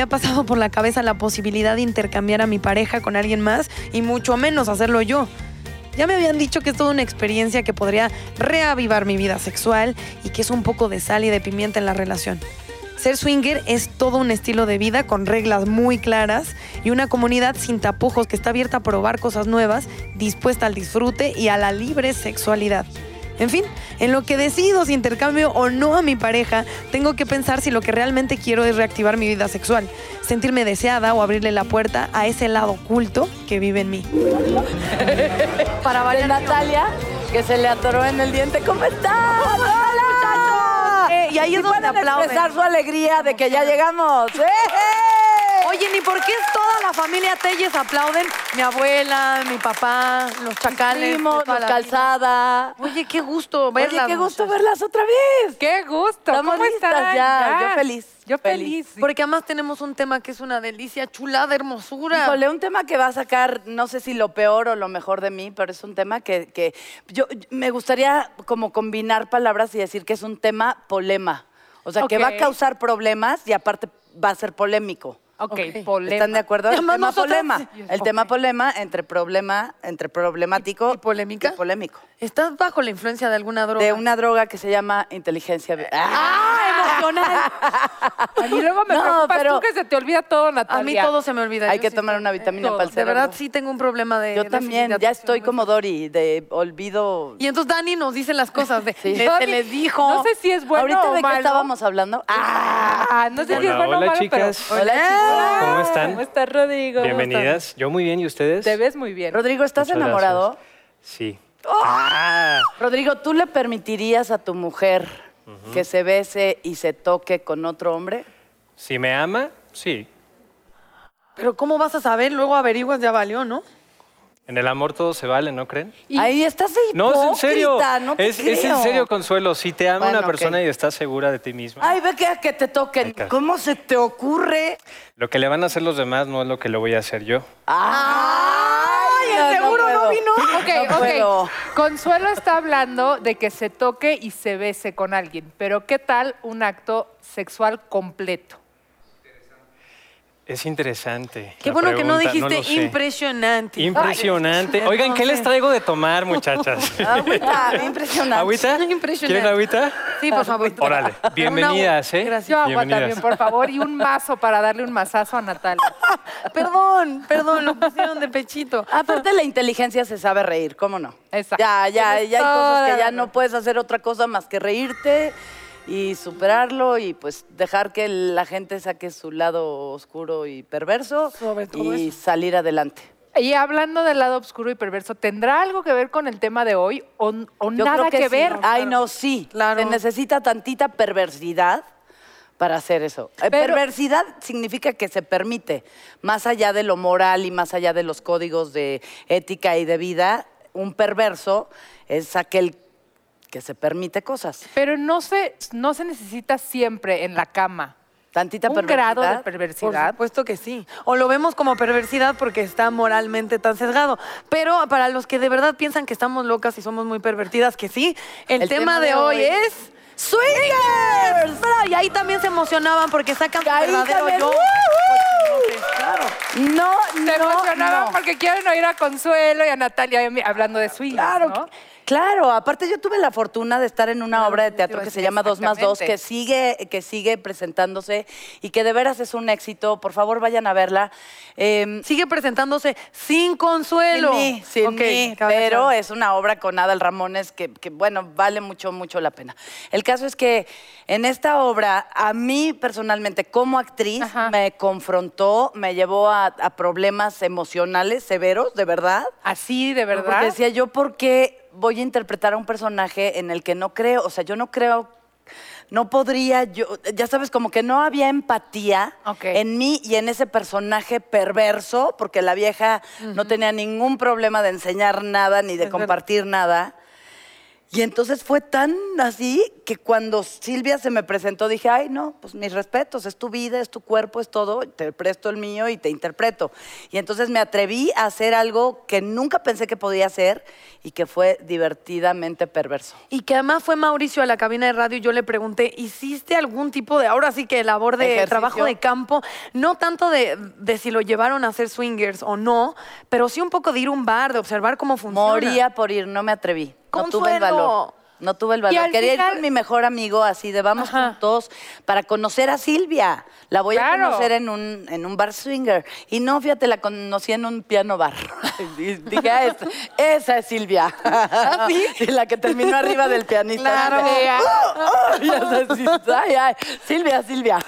Había pasado por la cabeza la posibilidad de intercambiar a mi pareja con alguien más y mucho menos hacerlo yo. Ya me habían dicho que es toda una experiencia que podría reavivar mi vida sexual y que es un poco de sal y de pimienta en la relación. Ser swinger es todo un estilo de vida con reglas muy claras y una comunidad sin tapujos que está abierta a probar cosas nuevas, dispuesta al disfrute y a la libre sexualidad. En fin, en lo que decido si intercambio o no a mi pareja, tengo que pensar si lo que realmente quiero es reactivar mi vida sexual, sentirme deseada o abrirle la puerta a ese lado oculto que vive en mí. Para variar, Natalia, que se le atoró en el diente. ¿Cómo estás? ¡Hola! Eh, y ahí es donde aplauden. expresar su alegría de que ya llegamos. ¡Eh! Oye, ni por qué toda la familia Telles aplauden. Mi abuela, mi papá, los chacales. Toda los calzada. Oye, qué gusto verlas. Oye, qué gusto verlas otra vez. ¡Qué gusto! Estamos ¿Cómo listas están? ya. Yo feliz, Yo feliz. feliz. Porque además tenemos un tema que es una delicia, chulada, hermosura. Híjole, un tema que va a sacar, no sé si lo peor o lo mejor de mí, pero es un tema que, que yo me gustaría como combinar palabras y decir que es un tema polema. O sea, que va a causar problemas y aparte va a ser polémico. Ok, Ok. polema. ¿Están de acuerdo? El tema nosotras- polema. El tema polema entre problema, entre problemático ¿Y polémica? y polémico. ¿Estás bajo la influencia de alguna droga? De una droga que se llama inteligencia. ¡Ah! Emocional. A mí luego me No, preocupas pero- tú que se te olvida todo, A Natalia. mí todo se me olvida. Hay Yo que sí tomar una vitamina todo. para el De verdad sí tengo un problema de Yo también, ya estoy como. Dori, de olvido. Y entonces Dani nos dice las cosas de, Sí. "Le- se les dijo. No sé si es bueno ¿Ahorita o de qué estábamos hablando? ¡Ah! Ah, no sé si es Hola, bueno o hola, malo, chicas. pero... Hola. ¿Cómo están? ¿Cómo estás, Rodrigo? Bienvenidas. Yo muy bien, ¿y ustedes? Te ves muy bien. Rodrigo, ¿estás Muchas enamorado? gracias. Sí. Ah, Rodrigo, ¿tú le permitirías a tu mujer que se bese y se toque con otro hombre? si me ama, sí. Pero ¿cómo vas a saber? Luego averiguas, ya valió, ¿no? En el amor todo se vale, ¿no creen? Y- Ahí estás de No, es en serio. hipócrita, no te es, es en serio, Consuelo. Si te ama Bueno, una persona y estás segura de ti misma, Ay, ve que, que te toquen. Ay. ¿Cómo se te ocurre? lo que le van a hacer los demás no es lo que le voy a hacer yo. ¡Ay, seguro no puedo. vino. Ok, No ok. puedo. Consuelo está hablando de que se toque y se bese con alguien, pero ¿qué tal un acto sexual completo? Es interesante. Qué bueno que no dijiste impresionante. Impresionante. Ay, Oigan, ¿qué les traigo de tomar, muchachas? Agüita, impresionante. ¿Agüita? Impresionante. ¿Quieren agüita? Sí, por favor. Órale, bienvenidas, ¿eh? Gracias. Yo agua Bienvenidas. también, por favor, y un mazo para darle un mazazo a Natalia. Perdón, perdón, lo pusieron de pechito. Aparte, la inteligencia se sabe reír, ¿cómo no? Exacto. Ya, ya, ya hay cosas que ya no puedes hacer otra cosa más que reírte y superarlo y pues dejar que la gente saque su lado oscuro y perverso Sobre todo y eso. salir adelante. Y hablando del lado oscuro y perverso, ¿tendrá algo que ver con el tema de hoy o, o Yo nada creo que, que, sí. ver? Ay, no, sí. Claro. Se necesita tantita perversidad para hacer eso. Eh, Pero- Perversidad significa que se permite, más allá de lo moral y más allá de los códigos de ética y de vida, un perverso es aquel que se permite cosas. Pero no se, no se necesita siempre en la cama. Tantita un perversidad. grado de Por perversidad. supuesto que sí. O lo vemos como perversidad porque está moralmente tan sesgado. Pero para los que de verdad piensan que estamos locas y somos muy pervertidas, que sí, el, tema, de, hoy es... ¡Swingers! Y ahí también se emocionaban porque sacan su Ahí verdadero también, yo. Claro. No, Se no, emocionaban no. porque quieren oír a Consuelo y a Natalia hablando de swing. Claro, ¿no? Claro. Aparte yo tuve la fortuna de estar en una Claro, obra de te teatro que se llama Dos más Dos, que sigue, que sigue presentándose y que de veras es un éxito. Por favor, vayan a verla. Eh, Sigue presentándose sin consuelo. Sin mí, sin mí, pero es una obra con Adal Ramones que, que, bueno, vale mucho, mucho la pena. El caso es que en esta obra, a mí personalmente, como actriz, Ajá. me confrontó, me llevó a, a problemas emocionales severos, de verdad. Así, de Porque verdad. decía yo, ¿por qué voy a interpretar a un personaje en el que no creo? O sea, yo no creo, no podría yo, ya sabes, como que no había empatía en mí y en ese personaje perverso, porque la vieja no tenía ningún problema de enseñar nada ni de compartir nada. Y entonces fue tan así que cuando Silvia se me presentó dije, ay, no, pues mis respetos, es tu vida, es tu cuerpo, es todo, te presto el mío y te interpreto. Y entonces me atreví a hacer algo que nunca pensé que podía hacer y que fue divertidamente perverso. Y que además fue Mauricio a la cabina de radio y yo le pregunté, ¿hiciste algún tipo de, ahora sí que labor de Ejercicio. trabajo de campo? No tanto de, de si lo llevaron a hacer swingers o no, pero sí un poco de ir a un bar, de observar cómo funciona. Moría por ir, no me atreví. No tuve el valor. No tuve el valor. al Quería ir con mi mejor amigo así de vamos Ajá. juntos para conocer a Silvia. La voy Claro. a conocer en un, en un bar swinger. Y no, fíjate, la conocí en un piano bar. Y dije, "Ah, esa, esa es Silvia. Y la que terminó arriba del pianista. Claro. ¡Oh, oh! Así, ay, ay, Silvia, Silvia.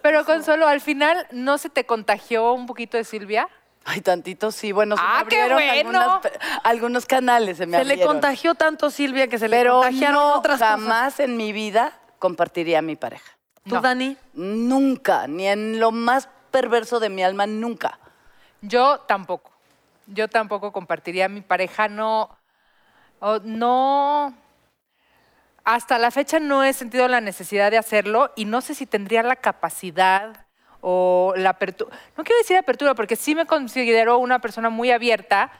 Pero Consuelo, al final, ¿no se te contagió un poquito de Silvia? Ay, tantito sí. Bueno, se Ah, me qué bueno. algunas algunos canales. Se, me Se le contagió tanto Silvia que se le Pero contagiaron no, otras jamás en mi vida compartiría a mi pareja. cosas. ¿Tú, No. Dani? Nunca, ni en lo más perverso de mi alma, nunca. Yo tampoco. Yo tampoco compartiría a mi pareja, no. no. Hasta la fecha no he sentido la necesidad de hacerlo y no sé si tendría la capacidad o la apertura. No quiero decir apertura porque sí me considero una persona muy abierta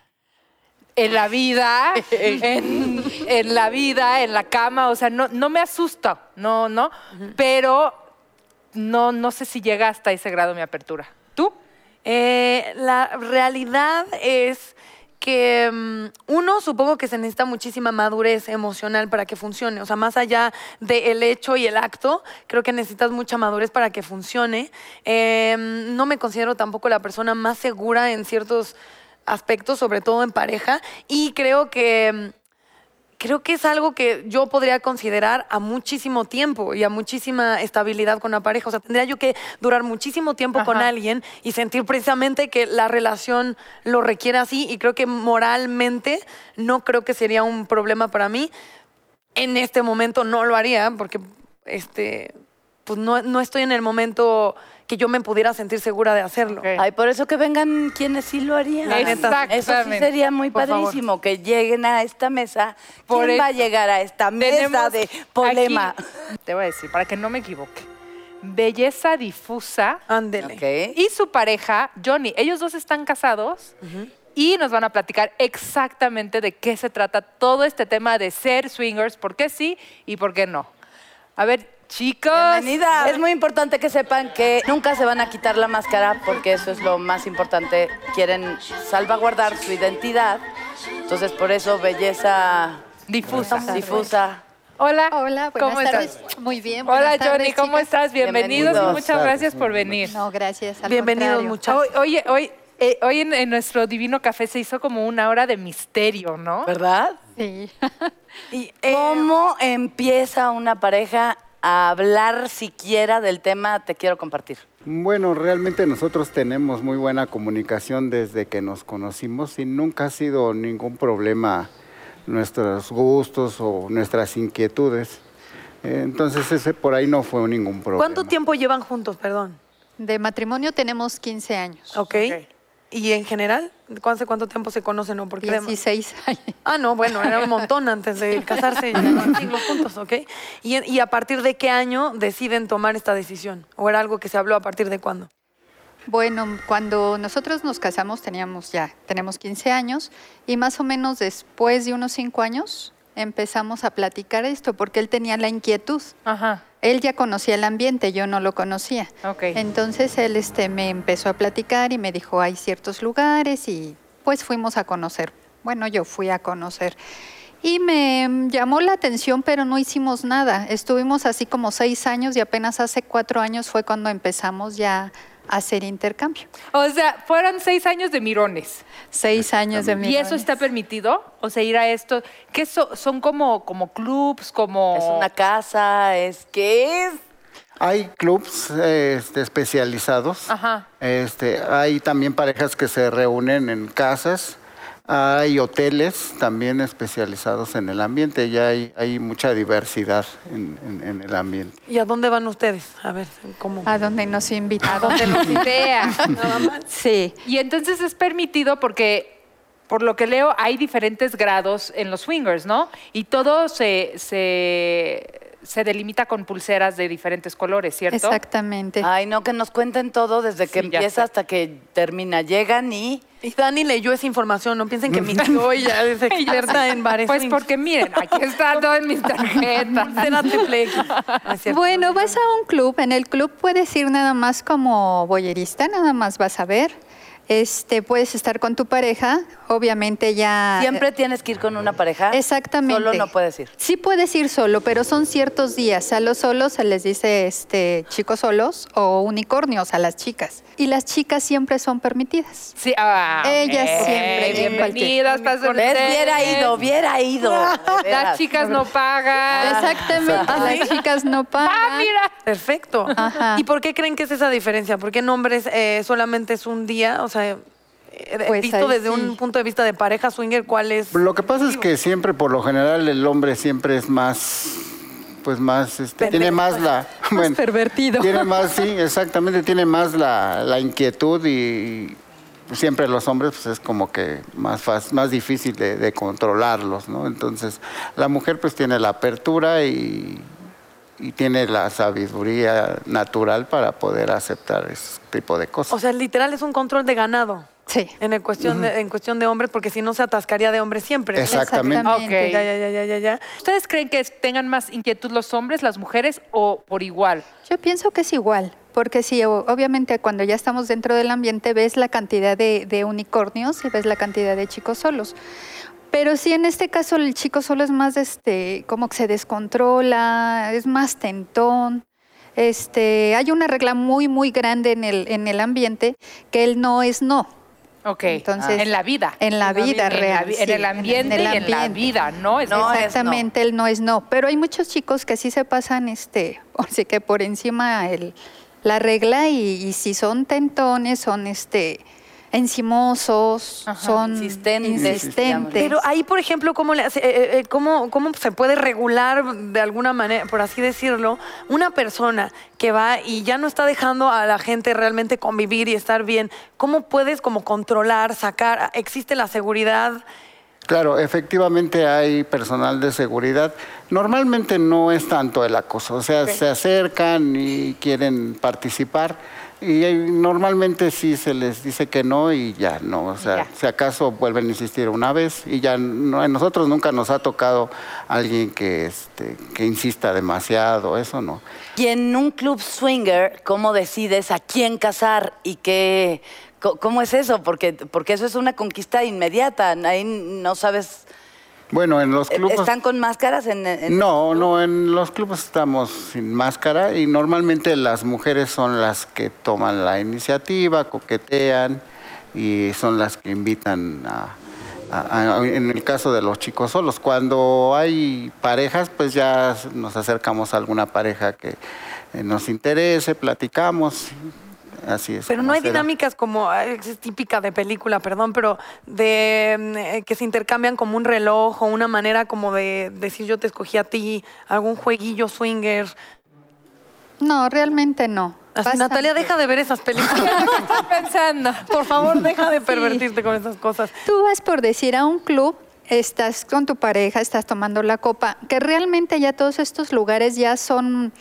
en la vida, en, en la vida, en la cama, o sea, no, no me asusta, no, no, pero no, no sé si llega hasta ese grado mi apertura. ¿Tú? Eh, la realidad es que mm, uno supongo que se necesita muchísima madurez emocional para que funcione. O sea, más allá del hecho y el acto, creo que necesitas mucha madurez para que funcione. Eh, no me considero tampoco la persona más segura en ciertos aspectos, sobre todo en pareja, y creo que mm, creo que es algo que yo podría considerar a muchísimo tiempo y a muchísima estabilidad con la pareja. O sea, tendría yo que durar muchísimo tiempo con alguien y sentir precisamente que la relación lo requiere así y creo que moralmente no creo que sería un problema para mí. En este momento no lo haría porque este, pues no, no estoy en el momento que yo me pudiera sentir segura de hacerlo. Ok. Ay, por eso que vengan quienes sí lo harían. Neta. Eso sí sería muy Por favor. padrísimo, que lleguen a esta mesa. Por ¿Quién va a llegar a esta mesa Tenemos de polema? aquí- te voy a decir, para que no me equivoque. Belleza difusa Ándele. Y su pareja, Johnny. Ellos dos están casados y nos van a platicar exactamente de qué se trata todo este tema de ser swingers, por qué sí y por qué no. A ver, chicos. Bienvenida. Es muy importante que sepan que nunca se van a quitar la máscara porque eso es lo más importante. Quieren salvaguardar su identidad. Entonces, por eso, belleza Difusa. difusa. Hola. Hola, buenas ¿Cómo tardes. estás? Muy bien. Hola, buenas tardes, Johnny, ¿cómo chicas. estás? Bienvenidos y muchas gracias por venir. No, gracias. al Bienvenidos, contrario. muchachos. Hoy, oye, hoy, eh, hoy en, en nuestro divino café se hizo como una hora de misterio, ¿no? ¿Verdad? Sí. Y, eh, ¿Cómo empieza una pareja a hablar siquiera del tema te quiero compartir? Bueno, realmente nosotros tenemos muy buena comunicación desde que nos conocimos y nunca ha sido ningún problema nuestros gustos o nuestras inquietudes. Entonces ese por ahí no fue ningún problema. ¿Cuánto tiempo llevan juntos, perdón? De matrimonio tenemos 15 años. ¿Ok? Ok. ¿Y en general? ¿Hace cuánto tiempo se conocen? No? Porque de- 16 años. Ah, no, bueno, era un montón antes de casarse, siglos juntos, ¿ok? ¿Y, y a partir de qué año deciden tomar esta decisión? ¿O era algo que se habló a partir de cuándo? Bueno, cuando nosotros nos casamos teníamos ya, tenemos 15 años y más o menos después de unos 5 años empezamos a platicar esto porque él tenía la inquietud. Ajá. Él ya conocía el ambiente, yo no lo conocía. Entonces él este, me empezó a platicar y me dijo, hay ciertos lugares y pues fuimos a conocer. Bueno, yo fui a conocer. Y me llamó la atención, pero no hicimos nada. Estuvimos así como seis años y apenas hace cuatro años fue cuando empezamos ya hacer intercambio. O sea, fueron seis años de mirones. Seis años de ¿Y eso está permitido? O sea, ir a esto. ¿Qué so- son como, como clubs, como. ¿Es una casa? ¿Es qué es? Hay clubs este, especializados. Ajá. Este, hay también parejas que se reúnen en casas. Hay hoteles también especializados en el ambiente. Ya hay, hay mucha diversidad en, en- en el ambiente. ¿Y a dónde van ustedes? A ver, ¿cómo? A donde nos invitaron. donde los idea. Sí. Y entonces es permitido porque por lo que leo, hay diferentes grados en los swingers, ¿no? Y todo se, se, se delimita con pulseras de diferentes colores, ¿cierto? Exactamente. Ay, no, que nos cuenten todo desde que Sí, empieza hasta que termina. Llegan y... Y Dani leyó esa información, no piensen que mintió y ya es experta en bares. Pues porque miren, aquí está todo en mis tarjetas. Bueno, vas a un club, en el club puedes ir nada más como boyerista, nada más vas a ver. Este, puedes estar con tu pareja, obviamente ya... Siempre tienes que ir con una pareja. Exactamente. Solo no puedes ir. Sí puedes ir solo, pero son ciertos días. A los solos se les dice este, chicos solos o unicornios a las chicas. Y las chicas siempre son permitidas. Sí, ah, Ellas siempre, Bienvenidas, pasen. Hubiera ido, hubiera ido. Las chicas no pagan. Exactamente, las chicas no pagan. Ah, mira. Perfecto. Ajá. ¿Y por qué creen que es esa diferencia? ¿Por qué en hombres eh, solamente es un día? O sea, eh, Pues visto desde sí. un punto de vista de pareja swinger, ¿cuál es? Lo que pasa es que siempre, por lo general, el hombre siempre es más, pues más, este, tiene más la, bueno, pervertido. tiene más, sí, exactamente, tiene más la, la inquietud y, siempre los hombres, pues es como que más fácil, más difícil de, de controlarlos, ¿no? Entonces, la mujer pues tiene la apertura y, y tiene la sabiduría natural para poder aceptar ese tipo de cosas. O sea, literal es un control de ganado. Sí. En, el cuestión de, en cuestión de hombres, porque si no se atascaría de hombres siempre. Exactamente. Exactamente. Ok. Ya, ya, ya, ya. ¿Ustedes creen que tengan más inquietud los hombres, las mujeres o por igual? Yo pienso que es igual, porque sí, obviamente cuando ya estamos dentro del ambiente ves la cantidad de, de unicornios y ves la cantidad de chicos solos. Pero sí, en este caso el chico solo es más, este, como que se descontrola, es más tentón. Este, hay una regla muy, muy grande en el, en el ambiente que el no es no. Ok. Entonces- en la vida. En la vida En real. sí, en el ambiente en el y en la vida, ¿no? Es No, es no. Exactamente, el no es no. Pero hay muchos chicos que sí se pasan, este, así que por encima el, la regla y, y si son tentones, son este encimosos, Ajá. son Insistentes, insistentes. Pero ahí, por ejemplo, ¿cómo, le hace- eh, eh, cómo, ¿cómo se puede regular de alguna manera, por así decirlo, una persona que va y ya no está dejando a la gente realmente convivir y estar bien? ¿Cómo puedes como controlar, sacar? ¿Existe la seguridad? Claro, efectivamente hay personal de seguridad. Normalmente no es tanto el acoso, o sea, se acercan y quieren participar y normalmente sí se les dice que no y ya no, o sea, Ya. si acaso vuelven a insistir una vez y ya no, a nosotros nunca nos ha tocado alguien que, este, que insista demasiado, eso no. Y en un club swinger, ¿cómo decides a quién casar y qué? ¿Cómo es eso? Porque, porque eso es una conquista inmediata. Ahí no sabes. Bueno, en los clubes... ¿Están con máscaras en, en- No, no, en los clubes estamos sin máscara y normalmente las mujeres son las que toman la iniciativa, coquetean y son las que invitan a, a- a- en el caso de los chicos solos. Cuando hay parejas, pues ya nos acercamos a alguna pareja que eh, nos interese, platicamos. Así es. Pero no hay dinámicas como, es típica de película, perdón, pero de mm, eh, que se intercambian como un reloj o una manera como de decir yo te escogí a ti, algún jueguillo swinger. No, realmente no. Natalia, deja de ver esas películas. Estoy pensando. Por favor, deja de pervertirte con esas cosas. Tú vas por decir a un club, estás con tu pareja, estás tomando la copa, que realmente ya todos estos lugares ya son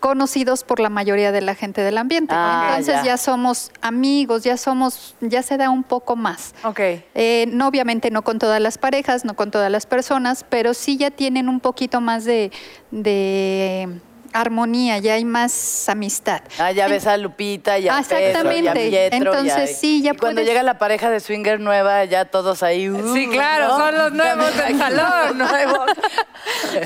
conocidos por la mayoría de la gente del ambiente. Ah, Entonces ya. ya. somos amigos, ya somos, ya se da un poco más. Ok. Eh, no, obviamente no con todas las parejas, no con todas las personas, pero sí ya tienen un poquito más de, de armonía, ya hay más amistad. Ah, ya ves a Lupita y a Pedro y a exactamente. Pietro. y a- Entonces, sí, ya y cuando llega la pareja de swinger nueva, ya todos ahí. uh, Sí, claro, ¿no? son los nuevos Ya del salón. nuevos.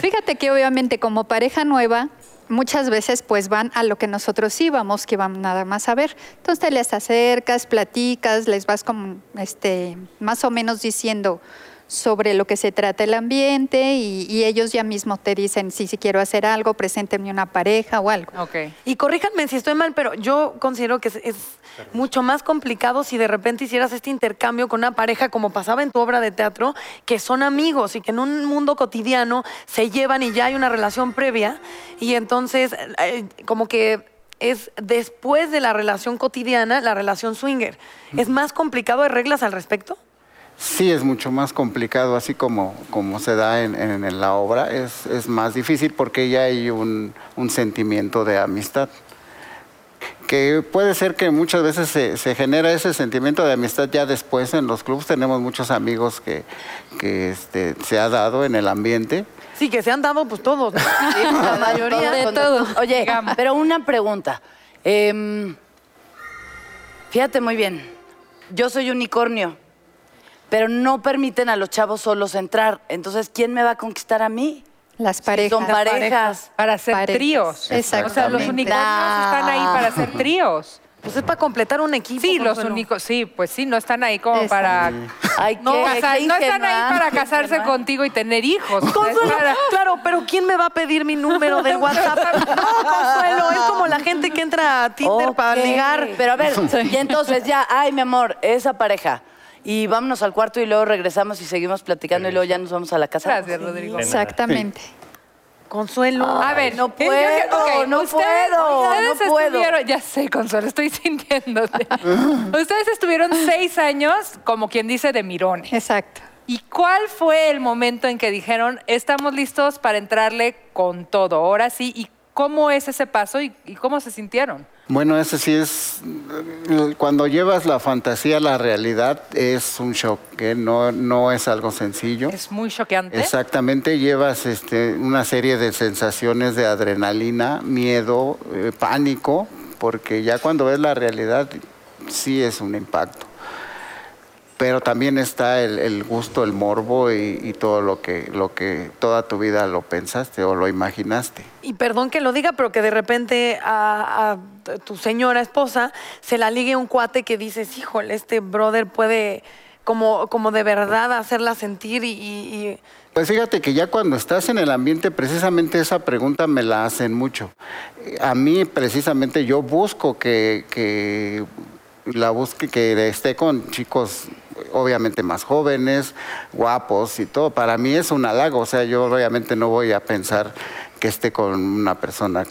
Fíjate que obviamente como pareja nueva, muchas veces pues van a lo que nosotros íbamos, que van nada más a ver. Entonces te les acercas, platicas, les vas como este, más o menos diciendo sobre lo que se trata el ambiente y, y ellos ya mismo te dicen si, si quiero hacer algo, preséntenme una pareja o algo. Ok. Y corríjanme si estoy mal, pero yo considero que es, es mucho más complicado si de repente hicieras este intercambio con una pareja, como pasaba en tu obra de teatro, que son amigos y que en un mundo cotidiano se llevan y ya hay una relación previa. Y entonces, eh, como que es después de la relación cotidiana, la relación swinger. ¿Es más complicado? ¿Hay reglas al respecto? Sí es mucho más complicado, así como, como se da en, en la obra, es, es, más difícil porque ya hay un, un, sentimiento de amistad. Que puede ser que muchas veces se, se, genera ese sentimiento de amistad ya después en los clubes. Tenemos muchos amigos que, que este, se ha dado en el ambiente. Sí, que se han dado pues todos. ¿no? Sí, la mayoría de todos. Oye, pero una pregunta. Eh, fíjate muy bien. Yo soy unicornio pero no permiten a los chavos solos entrar. Entonces, ¿quién me va a conquistar a mí? Las parejas. son parejas. Para hacer tríos. Exacto. O sea, los unicornios están ahí para hacer tríos. Pues es para completar un equipo. Sí, los únicos, sí, pues sí, no están ahí como para Ay, no, qué- casar- qué no están ahí para casarse contigo y tener hijos. Consuelo, Para- claro, pero ¿quién me va a pedir mi número del WhatsApp? No, Consuelo, es como la gente que entra a Tinder para ligar. Pero a ver, y entonces ya, ay, mi amor, esa pareja. Y vámonos al cuarto y luego regresamos y seguimos platicando y luego ya nos vamos a la casa. Gracias, Rodrigo. Exactamente. Consuelo. A ver, no puedo, no ustedes- puedo, ustedes no puedo. estuvieron- ya sé, Consuelo, estoy sintiéndote. ustedes estuvieron seis años, como quien dice, de mirones. Exacto. ¿Y cuál fue el momento en que dijeron, estamos listos para entrarle con todo? Ahora sí, ¿y cómo es ese paso y, y cómo se sintieron? Bueno, ese sí es, cuando llevas la fantasía a la realidad es un shock, que no, no es algo sencillo. Es muy choqueante. Exactamente, llevas este, una serie de sensaciones de adrenalina, miedo, eh, pánico, porque ya cuando ves la realidad sí es un impacto. Pero también está el, el gusto, el morbo y, y todo lo que, lo que toda tu vida lo pensaste o lo imaginaste. Y perdón que lo diga, pero que de repente a, a tu señora esposa se la ligue un cuate que dices, híjole, este brother puede como, como de verdad hacerla sentir y, y- Pues fíjate que ya cuando estás en el ambiente, precisamente esa pregunta me la hacen mucho. A mí, precisamente, yo busco que, que la busque, que esté con chicos obviamente más jóvenes, guapos y todo. Para mí es un halago, o sea, yo obviamente no voy a pensar que esté con una persona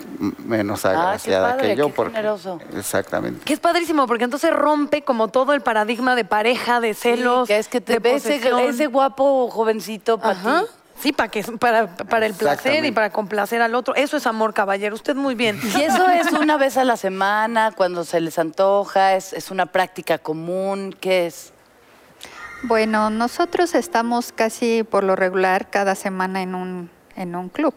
menos agraciada Ah, padre, que yo. qué porque- generoso. Exactamente. que es padrísimo, porque entonces rompe como todo el paradigma de pareja, de celos. Sí, que es que te ese, posesión. ese guapo jovencito para ti. Sí, para, que, para, para el placer y para complacer al otro. Eso es amor, caballero. Usted muy bien. Y eso es una vez a la semana, cuando se les antoja, es, es una práctica común, ¿qué es? Bueno, nosotros estamos casi por lo regular cada semana en un, en un club.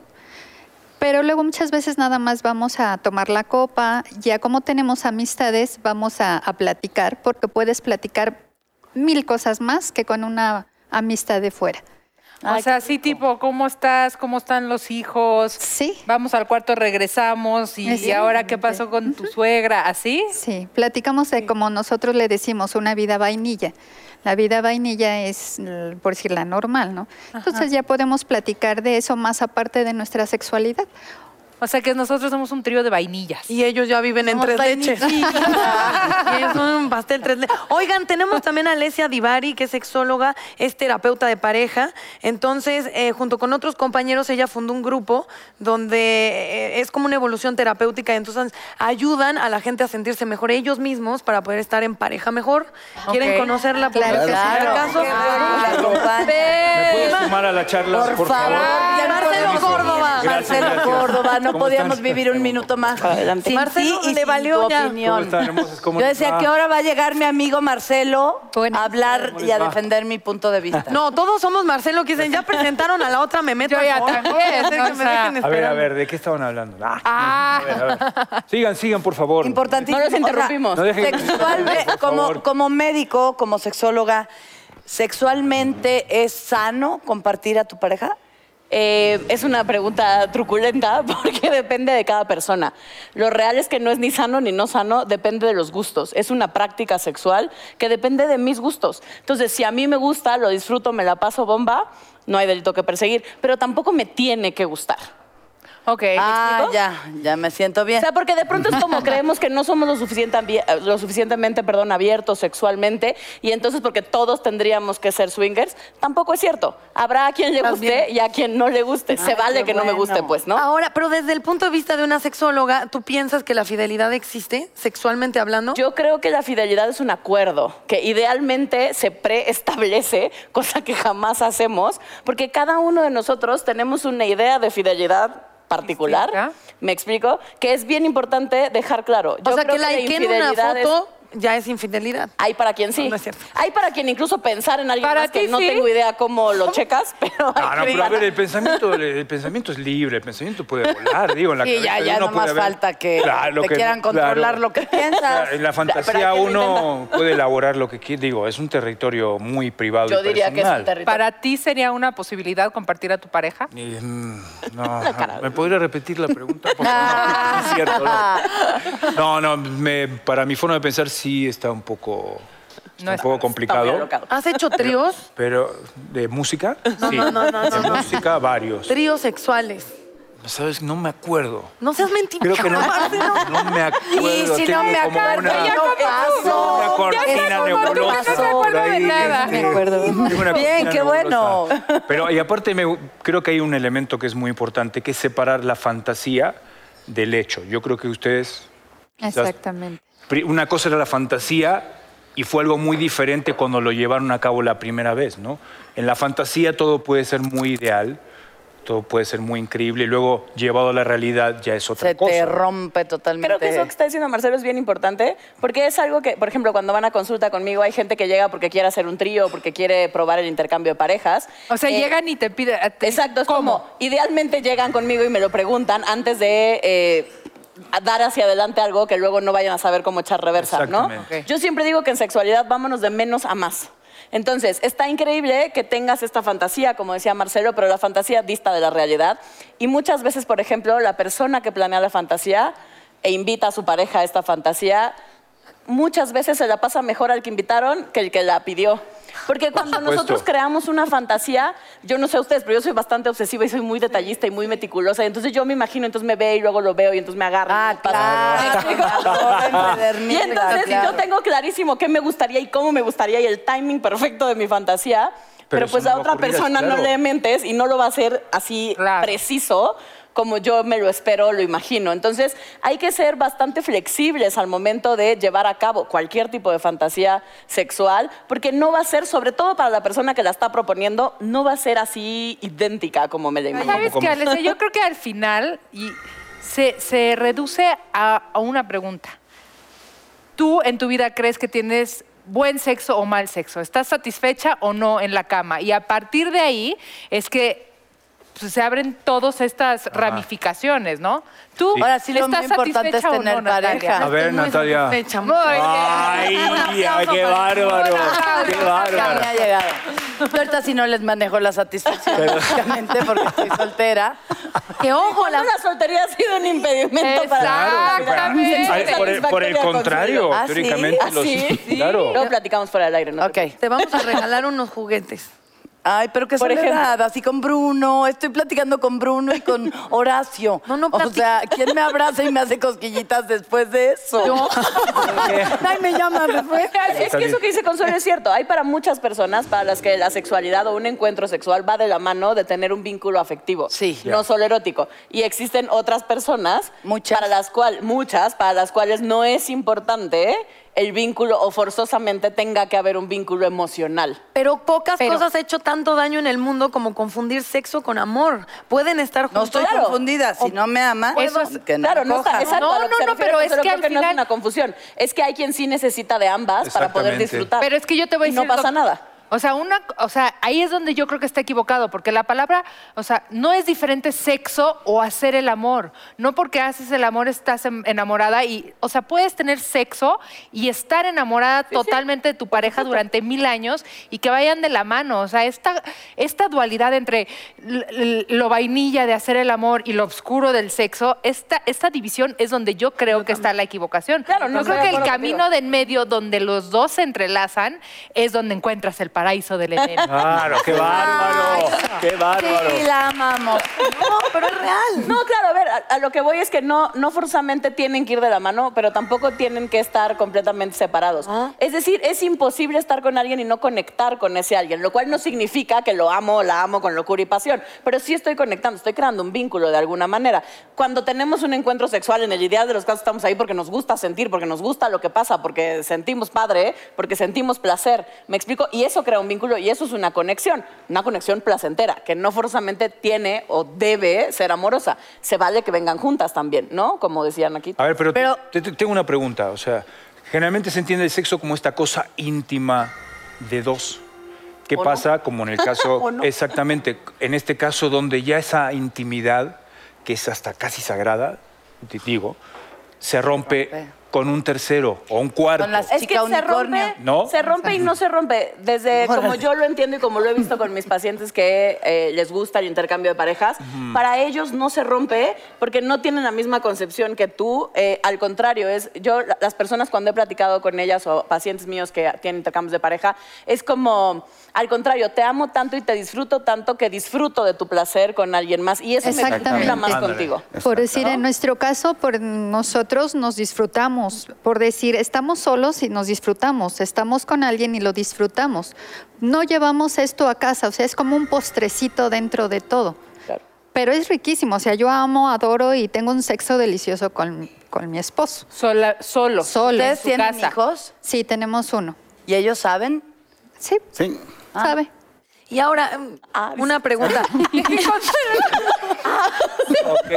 Pero luego muchas veces nada más vamos a tomar la copa, ya como tenemos amistades, vamos a, a platicar, porque puedes platicar mil cosas más que con una amistad de fuera. o sea, sí, tipo, ¿cómo estás? ¿Cómo están los hijos? Sí. Vamos al cuarto, regresamos. ¿Y, y ahora qué pasó con tu suegra? ¿Así? Sí, platicamos de como nosotros le decimos una vida vainilla. La vida vainilla es, l- por decir, la normal, ¿no? Entonces ya podemos platicar de eso más aparte de nuestra sexualidad. O sea, que nosotros somos un trío de vainillas. Y ellos ya viven en tres leches. es un pastel tres leches. Oigan, tenemos también a Alesia Divari, que es sexóloga, es terapeuta de pareja. Entonces, eh, junto con otros compañeros, ella fundó un grupo donde eh, es como una evolución terapéutica. Entonces, ayudan a la gente a sentirse mejor ellos mismos para poder estar en pareja mejor. ¿Quieren conocerla? Por Claro sí. claro. caso? Acompaña. ¿Me puedes sumar a la charla, por, Por favor, no Marcelo Córdoba. Marcelo gracias. Córdoba, no ¿Cómo podíamos están? vivir un minuto más sin Marcelo y le sin valió tu ya. opinión. ¿Cómo están, hermosos? ¿Cómo Yo decía, va? ¿qué hora va a llegar mi amigo Marcelo a hablar ¿Cómo y a defender mi punto de vista? No, todos somos Marcelo, que dicen, ya presentaron a la otra, me meto Yo ya también, que A ver, a ver, ¿de qué estaban hablando? Ah, Ah. a ver, a ver. Sigan, sigan, por favor. Importantísimo. No los O sea, interrumpimos. No dejen- sexualmente, como médico, como sexóloga, ¿sexualmente es sano compartir a tu pareja? Eh, es una pregunta truculenta porque depende de cada persona. Lo real es que no es ni sano ni no sano, depende de los gustos. Es una práctica sexual que depende de mis gustos. Entonces, si a mí me gusta, lo disfruto, me la paso bomba, no hay delito que perseguir, pero tampoco me tiene que gustar. Ok. ¿me Ah, explico? ya, ya me siento bien. O sea, porque de pronto es como creemos que no somos lo, suficiente ambi- lo suficientemente perdón, abiertos sexualmente y entonces porque todos tendríamos que ser swingers, tampoco es cierto. Habrá a quien le guste y a quien no le guste. Se vale qué que no me bueno. guste, pues, ¿no? Ahora, pero desde el punto de vista de una sexóloga, ¿tú piensas que la fidelidad existe, sexualmente hablando? Yo creo que la fidelidad es un acuerdo que idealmente se preestablece, cosa que jamás hacemos, porque cada uno de nosotros tenemos una idea de fidelidad particular. ¿Me explico? Que es bien importante dejar claro. o Yo sea, creo que la en una infidelidad es- foto ya es infidelidad. Hay para quien sí. No, no es cierto. Hay para quien incluso pensar en alguien Para más que ti no tengo idea cómo lo checas, pero hay No, no, que pero a ver, el pensamiento, el pensamiento es libre, el pensamiento puede volar, digo, en la Sí, ya, cabeza ya uno no puede más haber- falta que Claro, te quieran controlar claro. lo que piensas. Claro, En la fantasía que uno puede elaborar lo que quiere, digo, es un territorio muy privado Yo y diría que es un territorio. ¿Para ti sería una posibilidad compartir a tu pareja? Y, mm, no, ¿me podría repetir la pregunta? Por favor? No, es cierto, no. No, no, me- para mi forma de pensar sí está un poco, está No un es- poco complicado. ¿Has hecho tríos? Pero, ¿de música? Sí. no, no, no, de no, no. música, varios. Tríos sexuales. ¿Sabes? No me acuerdo. No seas mentiroso. Creo que no, no me acuerdo. Y si no me acuerdo, una, no pasó. una cortina nebulosa por ahí. nada. este, Me acuerdo. tengo una Bien, cortina qué bueno. Pero y aparte me- creo que hay un elemento que es muy importante, que es separar la fantasía del hecho. Yo creo que ustedes... Exactamente. Una cosa era la fantasía y fue algo muy diferente cuando lo llevaron a cabo la primera vez, ¿no? En la fantasía todo puede ser muy ideal, todo puede ser muy increíble y luego llevado a la realidad ya es otra Se cosa. te rompe totalmente. Creo que eso que está diciendo Marcelo es bien importante, porque es algo que, por ejemplo, cuando van a consulta conmigo, hay gente que llega porque quiere hacer un trío, porque quiere probar el intercambio de parejas. O sea, Eh, llegan y te piden... Exacto, es como, idealmente llegan conmigo y me lo preguntan antes de eh, dar hacia adelante algo que luego no vayan a saber cómo echar reversa, ¿no? Yo siempre digo que en sexualidad vámonos de menos a más. Entonces, está increíble que tengas esta fantasía, como decía Marcelo, pero la fantasía dista de la realidad. Y muchas veces, por ejemplo, la persona que planea la fantasía e invita a su pareja a esta fantasía, muchas veces se la pasa mejor al que invitaron que el que la pidió. Porque cuando nosotros creamos una fantasía, yo no sé ustedes, pero yo soy bastante obsesiva y soy muy detallista y muy meticulosa. Y entonces yo me imagino, entonces me ve y luego lo veo y entonces me agarra. y Ah, pasa. claro. Y entonces yo tengo clarísimo qué me gustaría y cómo me gustaría y el timing perfecto de mi fantasía. Pero, Pero pues a otra ocurrir, persona no claro. le mentes y no lo va a hacer así Claro. preciso como yo me lo espero, lo imagino. Entonces, hay que ser bastante flexibles al momento de llevar a cabo cualquier tipo de fantasía sexual, porque no va a ser, sobre todo para la persona que la está proponiendo, no va a ser así idéntica como me la imagino. ¿Sabes qué, Alesia? Yo creo que al final y se, se reduce a, a una pregunta. ¿Tú en tu vida crees que tienes buen sexo o mal sexo? ¿Estás satisfecha o no en la cama? Y a partir de ahí es que pues, se abren todas estas ramificaciones, ¿no? ¿Tú Ahora sí, lo estás muy importante satisfecha es o tener no, pareja. A ver, muy Natalia. Muy Ay, ay, qué bárbaro, qué Ya me bárbaro. ha llegado. Yo ahorita sí no les manejo la satisfacción, básicamente, porque estoy soltera. Que ojo, la... la soltería ha sido un impedimento para Exactamente. Por, el, por el contrario, ¿Ah, sí? teóricamente, ¿Ah, los, sí? claro. Luego platicamos fuera del aire, ¿no? Ok. te vamos a regalar unos juguetes. Ay, pero qué Por soledad, así con Bruno. Estoy platicando con Bruno y con Horacio. No, no O sea, ¿quién me abraza y me hace cosquillitas después de eso? Yo. Ay, me llama después. Es que eso que dice Consuelo es cierto. Hay para muchas personas para las que la sexualidad o un encuentro sexual va de la mano de tener un vínculo afectivo. Sí. No solo erótico. Y existen otras personas. Muchas. Para las cuales, muchas, para las cuales no es importante el vínculo o forzosamente tenga que haber un vínculo emocional. Pero pocas Pero- cosas han hecho tanto daño en el mundo como confundir sexo con amor. Pueden estar No juntos. estoy Claro. confundida. Si no me ama, Eso pues, que no claro, me no está, exacto, No, a lo que no, se no, refiere pero es que creo al no es una confusión. Es que hay quien sí necesita de ambas para poder Exactamente. disfrutar. Pero es que yo te voy a Y decir. no pasa nada. O sea, una, o sea, ahí es donde yo creo que está equivocado, porque la palabra, o sea, no es diferente sexo o hacer el amor. No porque haces el amor estás enamorada y, o sea, puedes tener sexo y estar enamorada totalmente de tu pareja durante mil años y que vayan de la mano. O sea, esta, esta dualidad entre lo vainilla de hacer el amor y lo oscuro del sexo, esta, esta división es donde yo creo que está la equivocación. Claro, no yo creo que el camino contigo. de en medio donde los dos se entrelazan es donde encuentras el paraíso del Edén. Claro, qué bárbaro. Qué bárbaro. Sí, la amamos. No, pero es real. No, claro, a ver, a, a lo que voy es que no, no forzosamente tienen que ir de la mano, pero tampoco tienen que estar completamente separados. Ah. Es decir, es imposible estar con alguien y no conectar con ese alguien, lo cual no significa que lo amo o la amo con locura y pasión, pero sí estoy conectando, estoy creando un vínculo de alguna manera. Cuando tenemos un encuentro sexual, en el ideal de los casos estamos ahí porque nos gusta sentir, porque nos gusta lo que pasa, porque sentimos padre, porque sentimos placer, ¿me explico? Y eso crea un vínculo y eso es una conexión, una conexión placentera, que no forzosamente tiene o debe ser amorosa. Se vale que vengan juntas también, ¿no? Como decían aquí. A ver, pero, te- Pero- te- te- tengo una pregunta. O sea, generalmente se entiende el sexo como esta cosa íntima de dos. ¿Qué pasa? Como en el caso, exactamente, en este caso donde ya esa intimidad, que es hasta casi sagrada, te digo, se rompe rompe. Con un tercero o un cuarto. Con las- Es que se rompe, ¿No? se rompe y no se rompe. Desde como yo lo entiendo y como lo he visto con mis pacientes que eh, les gusta el intercambio de parejas, para ellos no se rompe porque no tienen la misma concepción que tú. Eh, al contrario, es yo la- las personas cuando he platicado con ellas o pacientes míos que tienen intercambios de pareja es como al contrario, te amo tanto y te disfruto tanto que disfruto de tu placer con alguien más y eso me vincula más contigo. Por decir, en nuestro caso, por nosotros nos disfrutamos. Por decir, estamos solos y nos disfrutamos. Estamos con alguien y lo disfrutamos. No llevamos esto a casa, o sea, es como un postrecito dentro de todo. Claro. Pero es riquísimo, o sea, yo amo, adoro y tengo un sexo delicioso con, con mi esposo. Sola- solo. Solo. en ¿Ustedes su tienen casa. hijos? Sí, tenemos uno. ¿Y ellos saben? Sí, Sí. ¿Sabe? Y ahora, mm, Ah, una pregunta. Ok.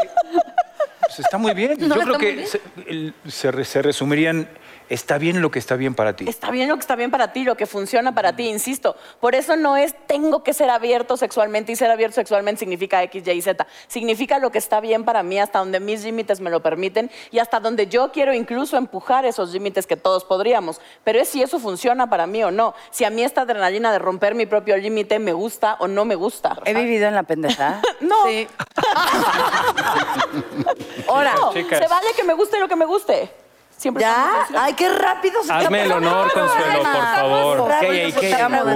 Pues está muy bien. No, Yo creo que se, el- se re- se resumirían, está bien lo que está bien para ti. Está bien lo que está bien para ti, lo que funciona para ti, insisto. Por eso no es tengo que ser abierto sexualmente y ser abierto sexualmente significa X, Y, Z. Significa lo que está bien para mí, hasta donde mis límites me lo permiten y hasta donde yo quiero incluso empujar esos límites que todos podríamos. Pero es si eso funciona para mí o no. Si a mí esta adrenalina de romper mi propio límite me gusta o no me gusta. He vivido en la pendejada. No, Sí. Ahora, no, Chicas. se vale que me guste lo que me guste. Siempre ¿ya? Ay, qué rápido se Hazme el honor, Consuelo, por favor.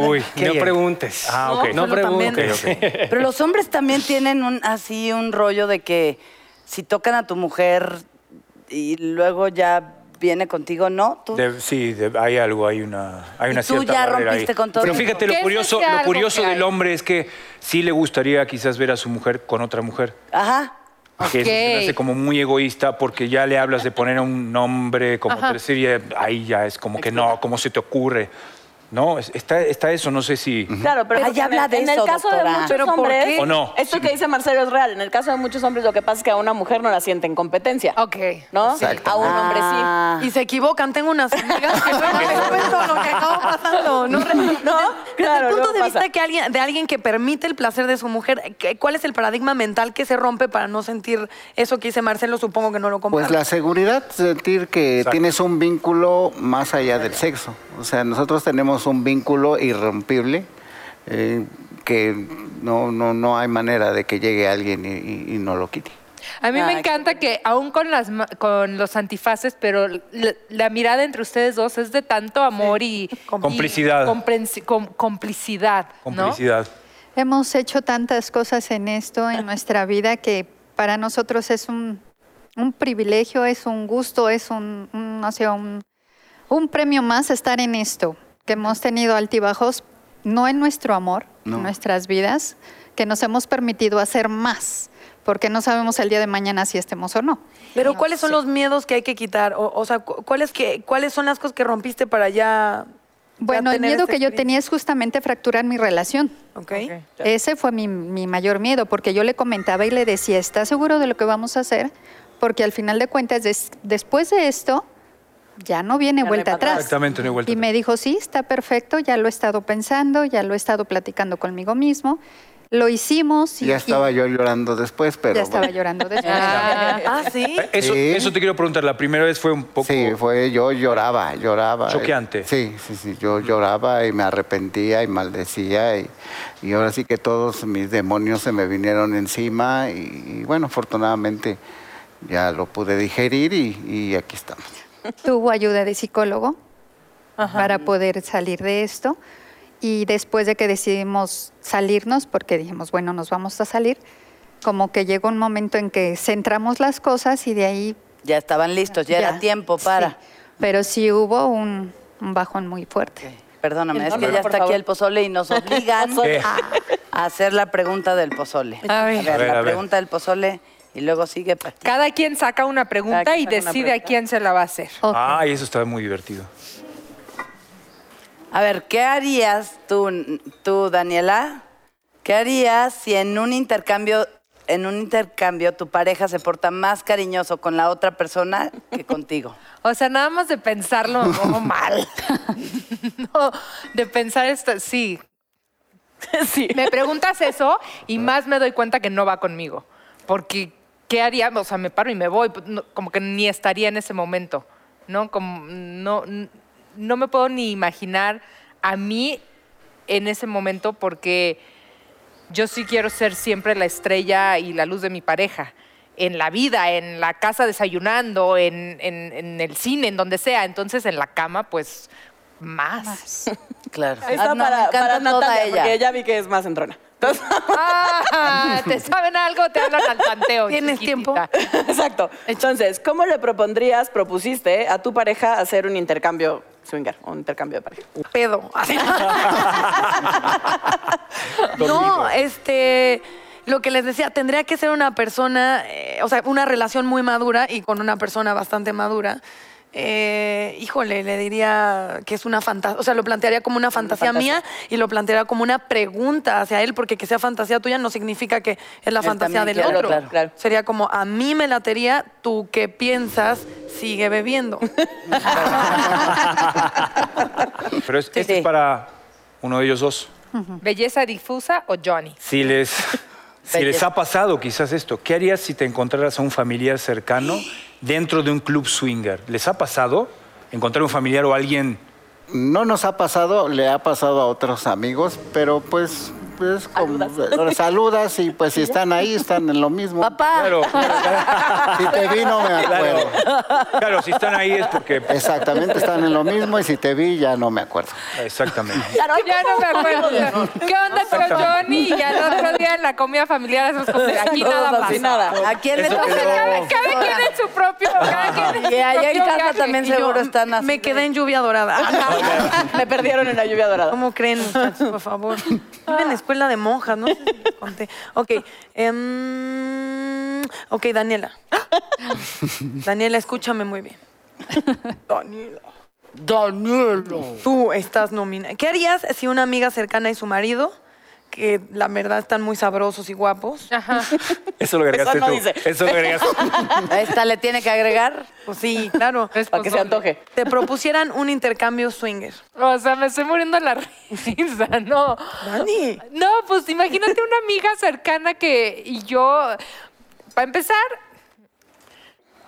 Uy, ¿qué no preguntes. Ah, ok. No preguntes. Pero los hombres también tienen un, así un rollo de que si tocan a tu mujer y luego ya viene contigo, ¿no? Tú, De- sí, de- hay algo, hay una, hay Y una tú cierta ya rompiste ahí. con todo Pero fíjate, ¿Qué lo curioso, lo curioso del hombre es que sí le gustaría quizás ver a su mujer con otra mujer. Ajá. Que se me hace como muy egoísta porque ya le hablas de poner un nombre como Ajá. tercero y ahí ya es como que no, ¿cómo se te ocurre? No, es- está, está eso, no sé si... Claro, pero Ay, porque habla en, de el- en eso, el caso de doctora. muchos ¿Pero por hombres, qué? ¿O no? esto que dice Marcelo es real. En el caso de muchos hombres, lo que pasa es que a una mujer no la sienten competencia. Ok. ¿No? Exacto. A un hombre sí. Ah. Y se equivocan. Tengo unas amigas que no saben todo lo que acaba pasando. No, No, Desde claro, el punto de vista que alguien, de alguien que permite el placer de su mujer, ¿qué- ¿cuál es el paradigma mental que se rompe para no sentir eso que dice Marcelo? Supongo que no lo comparte. Pues la seguridad, sentir que Exacto. tienes un vínculo más allá del sexo. O sea, nosotros tenemos un vínculo irrompible eh, que no, no, no hay manera de que llegue alguien y, y- y no lo quite. A mí me encanta que aún con, las, con los antifaces, pero la, la mirada entre ustedes dos es de tanto amor y... Complicidad. y comprensi- com- complicidad, ¿no? Complicidad. Hemos hecho tantas cosas en esto, en nuestra vida, que para nosotros es un, un privilegio, es un gusto, es un, un, no sé, un, un premio más estar en esto, que hemos tenido altibajos, no en nuestro amor, No. en nuestras vidas, que nos hemos permitido hacer más, porque no sabemos el día de mañana si estemos o no. Pero ¿cuáles son los miedos que hay que quitar? O, o sea, cu- ¿cuáles, que, ¿cuáles son las cosas que rompiste para ya... Bueno, el miedo que yo tenía es justamente fracturar mi relación. Ok. Ese fue mi, mi mayor miedo, porque yo le comentaba y le decía, ¿estás seguro de lo que vamos a hacer? Porque al final de cuentas, des- después de esto, ya no viene Ya vuelta atrás. Exactamente, no hay vuelta Y me dijo, sí, está perfecto, ya lo he estado pensando, ya lo he estado platicando conmigo mismo. Lo hicimos y, ya estaba y yo llorando después, pero... ya estaba llorando después. Ah, sí. Eso, Sí. eso te quiero preguntar, la primera vez fue un poco... Sí, fue, yo lloraba, lloraba. Choqueante. Sí, sí, sí, yo lloraba y me arrepentía y maldecía y, y ahora sí que todos mis demonios se me vinieron encima y, y bueno, afortunadamente ya lo pude digerir y, y aquí estamos. Tuvo ayuda de psicólogo para poder salir de esto. Y después de que decidimos salirnos, porque dijimos, bueno, nos vamos a salir, como que llegó un momento en que centramos las cosas y de ahí... Ya estaban listos, ya, era tiempo para. sí. Pero sí hubo un, un bajón muy fuerte. Perdóname, es que no, ya está aquí el pozole y nos obligan a, a hacer la pregunta del pozole. A ver. A ver, la a ver. pregunta del pozole y luego sigue Pati. Cada quien saca una pregunta y decide a quién se la va a hacer. Ok. Ay, eso está muy divertido. A ver, ¿qué harías tú, tú, Daniela? ¿Qué harías si en un intercambio, en un intercambio tu pareja se porta más cariñoso con la otra persona que contigo? O sea, nada más de pensarlo como mal. no, de pensar esto, sí. Sí. Me preguntas eso y más me doy cuenta que no va conmigo. Porque, ¿qué haría? O sea, me paro y me voy. pues, no, como que ni estaría en ese momento. ¿No? Como, no, no me puedo ni imaginar a mí en ese momento porque yo sí quiero ser siempre la estrella y la luz de mi pareja. En la vida, en la casa desayunando, en, en- en el cine, en donde sea. Entonces, en la cama, pues, más. Claro. Ahí está Ah, para, para Natalia, ella. porque ya vi que es más entrona. Entonces, Ah, ¿Te saben algo? Te hablan al tanteo. ¿Tienes chiquitita. Exacto. Entonces, ¿cómo le propondrías, propusiste a tu pareja hacer un intercambio swinger, un intercambio de pareja? pedo. no, este, lo que les decía, tendría que ser una persona, eh, o sea, una relación muy madura y con una persona bastante madura. Eh, híjole, le diría que es una fantasía, o sea, lo plantearía como una fantasía, fantasía. mía y lo plantearía como una pregunta hacia él, porque que sea fantasía tuya no significa que es la Él fantasía también del quiere, otro. claro, claro. Sería como, a mí me latería, tú qué piensas, sigue bebiendo. Pero es- este sí. es para uno de ellos dos. ¿Belleza difusa o Johnny? Si les, si les ha pasado quizás esto, ¿qué harías si te encontraras a un familiar cercano dentro de un club swinger? ¿Les ha pasado encontrar un familiar o alguien? No nos ha pasado, le ha pasado a otros amigos, pero pues, pues como, saludas y pues si están ahí, están en lo mismo. Papá, Claro, Si te vi, no me acuerdo. claro, si están ahí es porque... Exactamente, están en lo mismo y si te vi, ya no me acuerdo. Exactamente. Ya no, ya no me acuerdo. ¿Qué onda con Johnny? Y ya el otro día en la comida familiar, cosas. Aquí nada así, pasa. nada. ¿a quién le toca? Cada, cada quien en su propio. Cada quien Y allá en casa viaje. también Y yo, seguro están así. Me quedé en lluvia dorada. Me perdieron en la lluvia dorada. ¿Cómo creen, muchachos, por favor? Iba en escuela de monjas, no sé si les conté. Ok. em, ok, Daniela. Daniela, escúchame muy bien. Daniela. Daniela. Tú estás nominada. ¿Qué harías si una amiga cercana y su marido, que la verdad están muy sabrosos y guapos, Ajá. Eso lo agregaste Eso no tú. dice. Eso lo agregaste. Esta le tiene que agregar. pues sí, claro, Para que se antoje. te propusieran un intercambio swinger? O sea, me estoy muriendo de la risa, no. Dani. No, pues imagínate una amiga cercana que y yo, para empezar,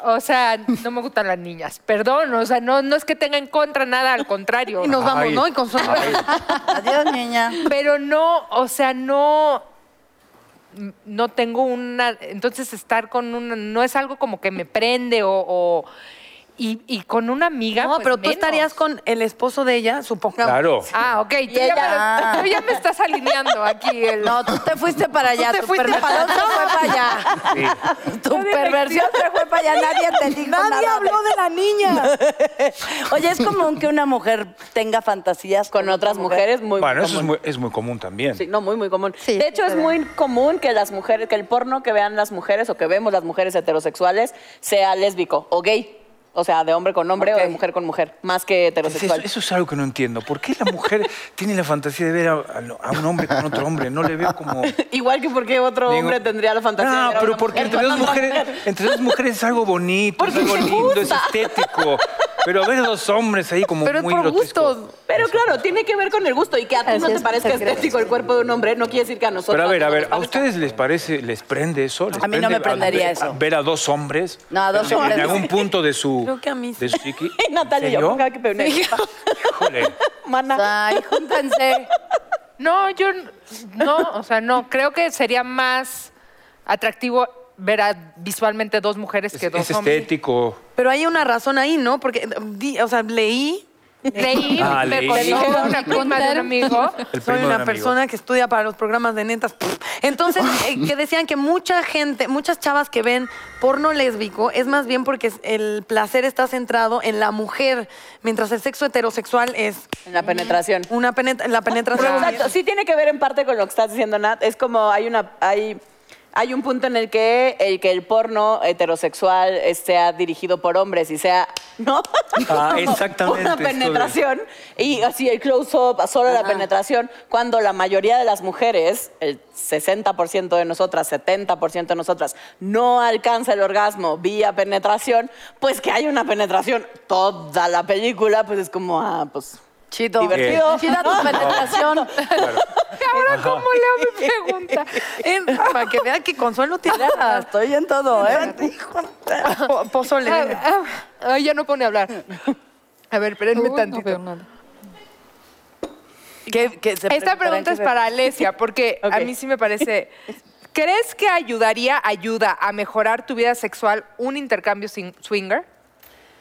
o sea, no me gustan las niñas, perdón, o sea, no, no es que tenga en contra nada, al contrario. Y nos vamos, Ay. ¿no? Y con su... Adiós, niña. Pero no, o sea, no, no tengo una, entonces estar con una, no es algo como que me prende o, o- y, y con una amiga. No, pues, pero tú menos. estarías con el esposo de ella, supongamos. Claro. Ah, ok, tú, ya, ella- me, tú ya me estás alineando aquí. El... No, tú te fuiste para allá. te tu fuiste perversión para se fue para allá. Sí. Tu perversión se fue para allá. Nadie te dijo Nadie nada habló de la niña. Oye, es común que una mujer tenga fantasías Con otras otra mujer? mujeres, muy Bueno, eso es muy, es muy común también. Sí, no, muy, muy común. Sí, de hecho, es muy común que las mujeres, que el porno que vean las mujeres o que vemos las mujeres heterosexuales sea lésbico o gay. O sea, de hombre con hombre o de mujer con mujer, más que eso, heterosexual. eso es algo que no entiendo. ¿Por qué la mujer tiene la fantasía de ver a, un hombre con otro hombre? No le veo como... Igual que porque otro Digo, hombre tendría la fantasía de No, ver a pero porque entre dos, mujeres, mujer. entre dos mujeres es algo bonito, Porque es algo lindo, es estético. Pero ver a dos hombres ahí como Pero muy por gustos. Pero claro, tiene que ver con el gusto y que a ti no Así te es, parezca es estético el cuerpo de un hombre no quiere decir que a nosotros. Pero a ver, a no ver, nos ¿a parezca. ustedes les parece, les prende eso? ¿Les A mí no me prende prendería ver- eso. Ver a dos hombres. No, a dos en- hombres En no. algún punto de su, Creo que a mí sí. de su psiqui. Ay, Natalia, ¿En yo serio? ponga que peune. Híjole. Mana. Ay, júntense. No, yo n- no, o sea, no, creo que sería más atractivo ver a visualmente dos mujeres que Es, dos es hombres. estético. Pero hay una razón ahí, ¿no? Porque, di- o sea, leí Leí, Ah, me leí. contó una prima de un amigo. El Soy una amigo. persona que estudia para los programas de netas. Pff. Entonces, eh, que decían que mucha gente, muchas chavas que ven porno lésbico es más bien porque es- el placer está centrado en la mujer, mientras el sexo heterosexual es En la penetración. una penet- la penetración. Exacto, sí tiene que ver en parte con lo que estás diciendo, Nat. Es como hay una, hay, hay un punto en el que el que el porno heterosexual eh, sea dirigido por hombres y sea, ¿no? Ah, exactamente, Una penetración. Y así el close-up, solo la penetración, cuando la mayoría de las mujeres, el 60% de nosotras, 70% de nosotras, no alcanza el orgasmo vía penetración, pues que hay una penetración toda la película, pues es como, ah, pues... Chido. Divertido. Chida tu penetración. Ahora, ¿cómo leo mi pregunta? En- para que vean que Consuelo tiene Ah, Estoy en todo, ¿eh? po- pozole. Ah, ah, ah, ya no pone a hablar. A ver, espérenme tantito. Que- que se Esta pregunta es para Alesia, porque a Ok. mí sí me parece. ¿Crees que ayudaría, ayuda a mejorar tu vida sexual un intercambio sin- swinger?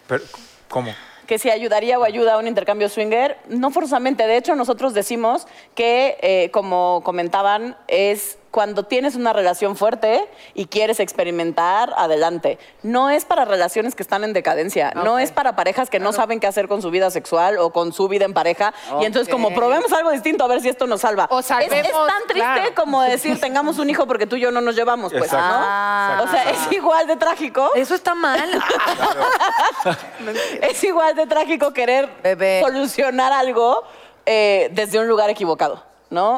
Pero, ¿Cómo? Que si ayudaría o ayuda a un intercambio swinger, no forzosamente. De hecho, nosotros decimos que, eh, como comentaban, es cuando tienes una relación fuerte y quieres experimentar, adelante. No es para relaciones que están en decadencia, no es para parejas que no saben qué hacer con su vida sexual o con su vida en pareja. Y entonces, como probemos algo distinto a ver si esto nos salva. O Es- salvemos, es, tan triste claro. como decir tengamos un hijo porque tú y yo no nos llevamos, pues, Exacto. ¿no? Ah. O sea, es igual de trágico. Eso está mal. Es igual de trágico querer Bebé. solucionar algo eh, desde un lugar equivocado.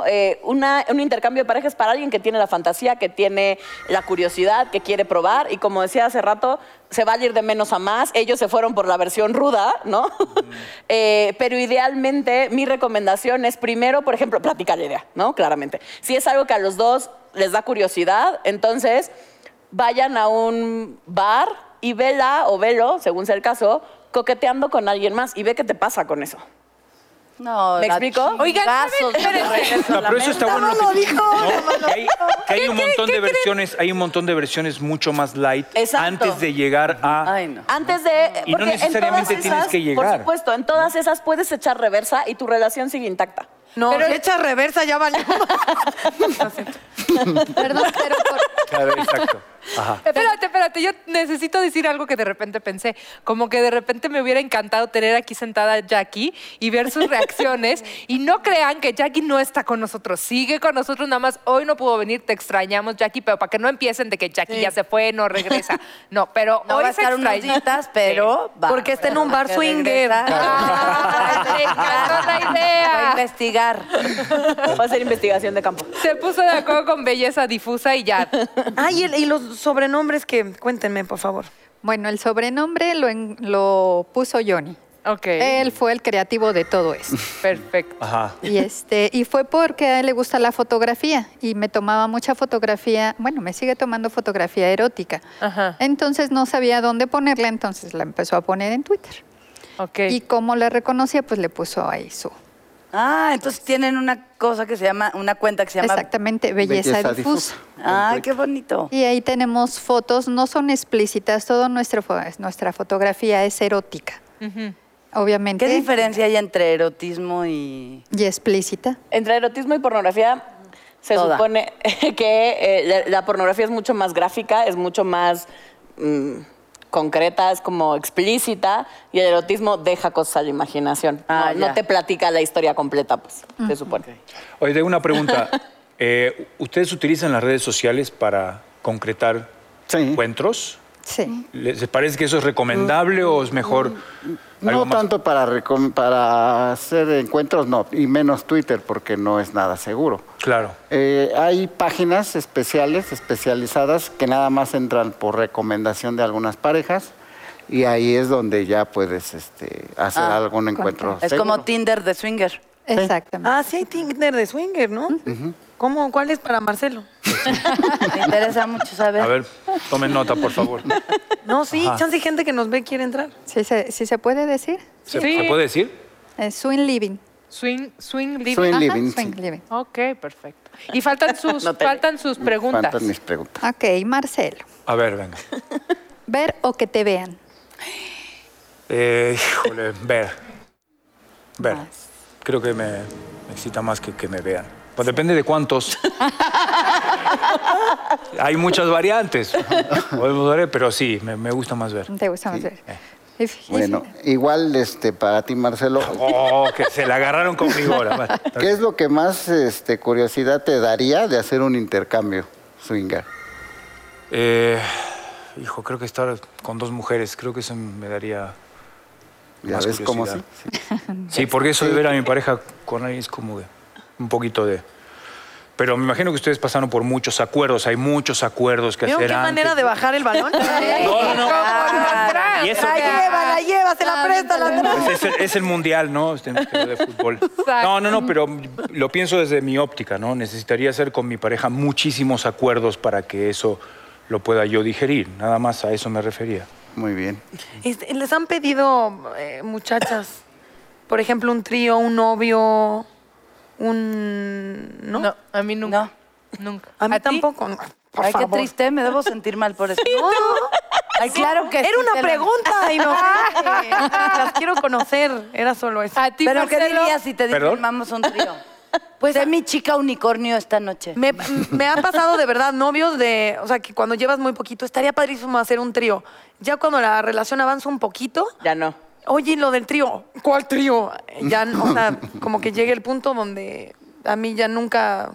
Eh, un intercambio de parejas para alguien que tiene la fantasía, que tiene la curiosidad, que quiere probar. Y como decía hace rato, se va a ir de menos a más. Ellos se fueron por la versión ruda, ¿no? Eh, pero idealmente, mi recomendación es primero, por ejemplo, platicar la idea, ¿no? Claramente. Si es algo que a los dos les da curiosidad, entonces vayan a un bar y vela o velo, según sea el caso, coqueteando con alguien más y ve qué te pasa con eso. No, ¿Me la explico? Oigan, No, pero eso está bueno lo que ¿no? Que hay, que hay un ¿Qué- montón de versiones, hay un montón de versiones mucho más light Exacto. antes de llegar a Ay, no. Antes de... Y no necesariamente tienes que llegar. Por supuesto, en todas esas puedes echar reversa y tu relación sigue intacta. No, Pero- si echa reversa ya vale. Perdón, pero por- Claro, exacto. Ajá. Espérate, espérate, yo necesito decir algo que de repente pensé. Como que de repente me hubiera encantado tener aquí sentada a Jackie y ver sus reacciones. y no crean que Jackie no está con nosotros, sigue con nosotros, nada más hoy no pudo venir, te extrañamos, Jackie, pero para que no empiecen de que Jackie ya se fue, no regresa. No, pero No hoy va a se estar unos extraña. días, pero va. Porque está en un bar swinger. Ah, me encantó la Va a idea. investigar. Va a ser investigación de campo. Se puso de acuerdo con belleza difusa y ya. Ay, y, y los sobrenombres que cuéntenme, por favor. bueno, el sobrenombre lo, en- lo puso Johnny. Ok. Él fue el creativo de todo esto. Perfecto. Ajá. Y, este, y fue porque a él le gusta la fotografía y me tomaba mucha fotografía, bueno, me sigue tomando fotografía erótica. Ajá. Entonces no sabía dónde ponerla, entonces la empezó a poner en Twitter. Ok. Y como la reconocía, pues le puso ahí su... Ah, entonces tienen una cosa que se llama, una cuenta que se llama. Exactamente, belleza, Belleza difusa. difusa. Ay, qué bonito. Y ahí tenemos fotos, no son explícitas, toda nuestra, fo- nuestra fotografía es erótica, obviamente. ¿Qué diferencia hay entre erotismo y.? Y explícita. Entre erotismo y pornografía se Toda. supone que eh, la, la pornografía es mucho más gráfica, es mucho más mm, concreta, es como explícita y el erotismo deja cosas a la imaginación. Ah, no, no te platica la historia completa, pues, se supone. Oye, tengo una pregunta. Eh, ¿Ustedes utilizan las redes sociales para concretar Sí. encuentros? Sí. ¿Les parece que eso es recomendable o es mejor algo No más? tanto para, recom- para hacer encuentros, no, y menos Twitter porque no es nada seguro. Claro. Eh, hay páginas especiales, especializadas, que nada más entran por recomendación de algunas parejas y ahí es donde ya puedes este, hacer Ah, algún encuentro Es seguro. como Tinder de swinger. Exactamente. Ah, sí hay Tinder de swinger, ¿no? ¿Cómo? ¿Cuál es para Marcelo? Me interesa mucho saber. A ver, tomen nota, por favor. No, sí, Ajá. chance gente que nos ve quiere entrar. ¿Sí se, sí se puede decir? ¿Se, Sí. se puede decir? Eh, swing living. Swing, swing living. Swing Ajá, living, swing sí. living. Ok, perfecto. Y faltan sus, No te- faltan sus preguntas. Faltan mis preguntas. Ok, Marcelo. A ver, venga. Ver o que te vean. Eh, híjole, ver. Ver. Creo que me, me excita más que que me vean. Pues depende de cuántos. Hay muchas variantes. Podemos ver, pero sí, me, me gusta más ver. ¿Te gusta más ver? Fíjese- Bueno, igual este, para ti, Marcelo, Oh, que se la agarraron conmigo ahora. Va. ¿qué es lo que más este, curiosidad te daría de hacer un intercambio swinger? Eh, hijo, creo que estar con dos mujeres, creo que eso me daría. ¿Ya más ves cómo sí? curiosidad. Sí, porque eso de ver a mi pareja con alguien es como de un poquito de. Pero me imagino que ustedes pasaron por muchos acuerdos, hay muchos acuerdos que ¿Vieron hacer qué antes. manera de bajar el balón? No, no, no. Y eso- La lleva, la lleva, se la presta, la trae. Pues es, el, es el mundial, ¿no? Este, de fútbol. No, no, no, pero lo pienso desde mi óptica, ¿no? Necesitaría hacer con mi pareja muchísimos acuerdos para que eso lo pueda yo digerir. Nada más a eso me refería. Muy bien. Este, Les han pedido, eh, muchachas, por ejemplo, un trío, un novio, un... ¿No? No, a mí nunca. No. Nunca. A mí ti? tampoco. no. Por Ay, qué triste, me debo sentir mal por eso. No, Ay, claro que sí, Era una te la- pregunta inocente. Las quiero conocer. Era solo eso. A ti, Pero ¿qué Marcelo? dirías si te ¿Perdón? firmamos un trío? Pues sé mi chica unicornio esta noche. Me, me ha pasado de verdad novios de, o sea, que cuando llevas muy poquito, estaría padrísimo hacer un trío. Ya cuando la relación avanza un poquito, Ya no. Oye, ¿y lo del trío, ¿cuál trío? Ya, o sea, como que llegue el punto donde a mí ya nunca...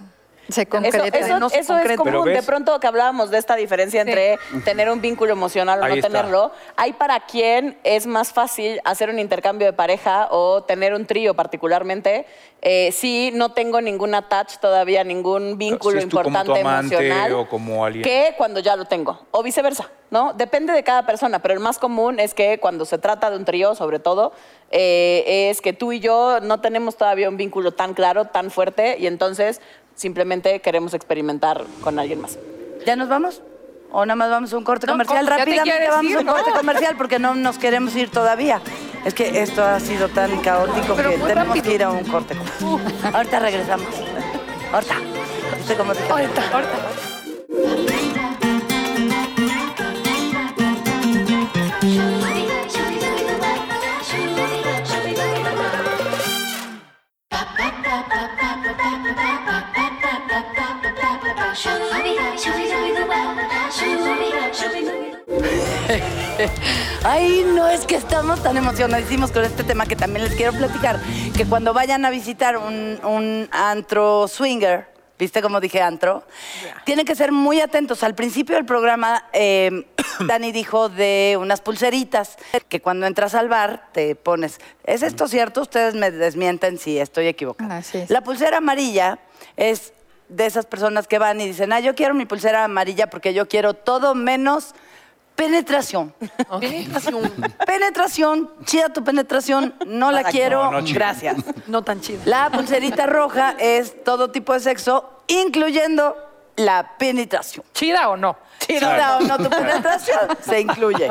Se Eso, concreta. eso- no se eso es concreta. Común. De pronto que hablábamos de esta diferencia entre tener un vínculo emocional o Ahí no está. tenerlo, hay para quien es más fácil hacer un intercambio de pareja o tener un trío particularmente eh, si no tengo ningún attach todavía, ningún vínculo Si como importante tu amante emocional. o como alguien. Que cuando ya lo tengo. O viceversa, ¿no? Depende de cada persona, pero el más común es que cuando se trata de un trío, sobre todo, eh, es que tú y yo no tenemos todavía un vínculo tan claro, tan fuerte, y entonces simplemente queremos experimentar con alguien más. ¿Ya nos vamos? ¿O nada más vamos a un corte No, comercial? ¿cómo? ¿Ya te Rápidamente vamos a un corte no? comercial porque no nos queremos ir todavía. Es que esto ha sido tan caótico Pero que tenemos rápido. que ir a un corte comercial. Ahorita regresamos. Ahorita. Cómo te. Ahorita, ahorita. Ay, no, es que estamos tan emocionadísimos con este tema que también les quiero platicar. Que cuando vayan a visitar un, un antro swinger, ¿viste cómo dije antro? Tienen que ser muy atentos. Al principio del programa, eh, Dani dijo de unas pulseritas que cuando entras al bar te pones. ¿Es esto cierto? Ustedes me desmienten si estoy equivocada. Es. La pulsera amarilla es de esas personas que van y dicen, ah, yo quiero mi pulsera amarilla porque yo quiero todo menos penetración. Penetración. Penetración, chida tu penetración, no la quiero, No, no, chida. gracias. No tan chido. La pulserita roja es todo tipo de sexo, incluyendo la penetración. ¿Chida o no? Chida o no tu penetración, se incluye.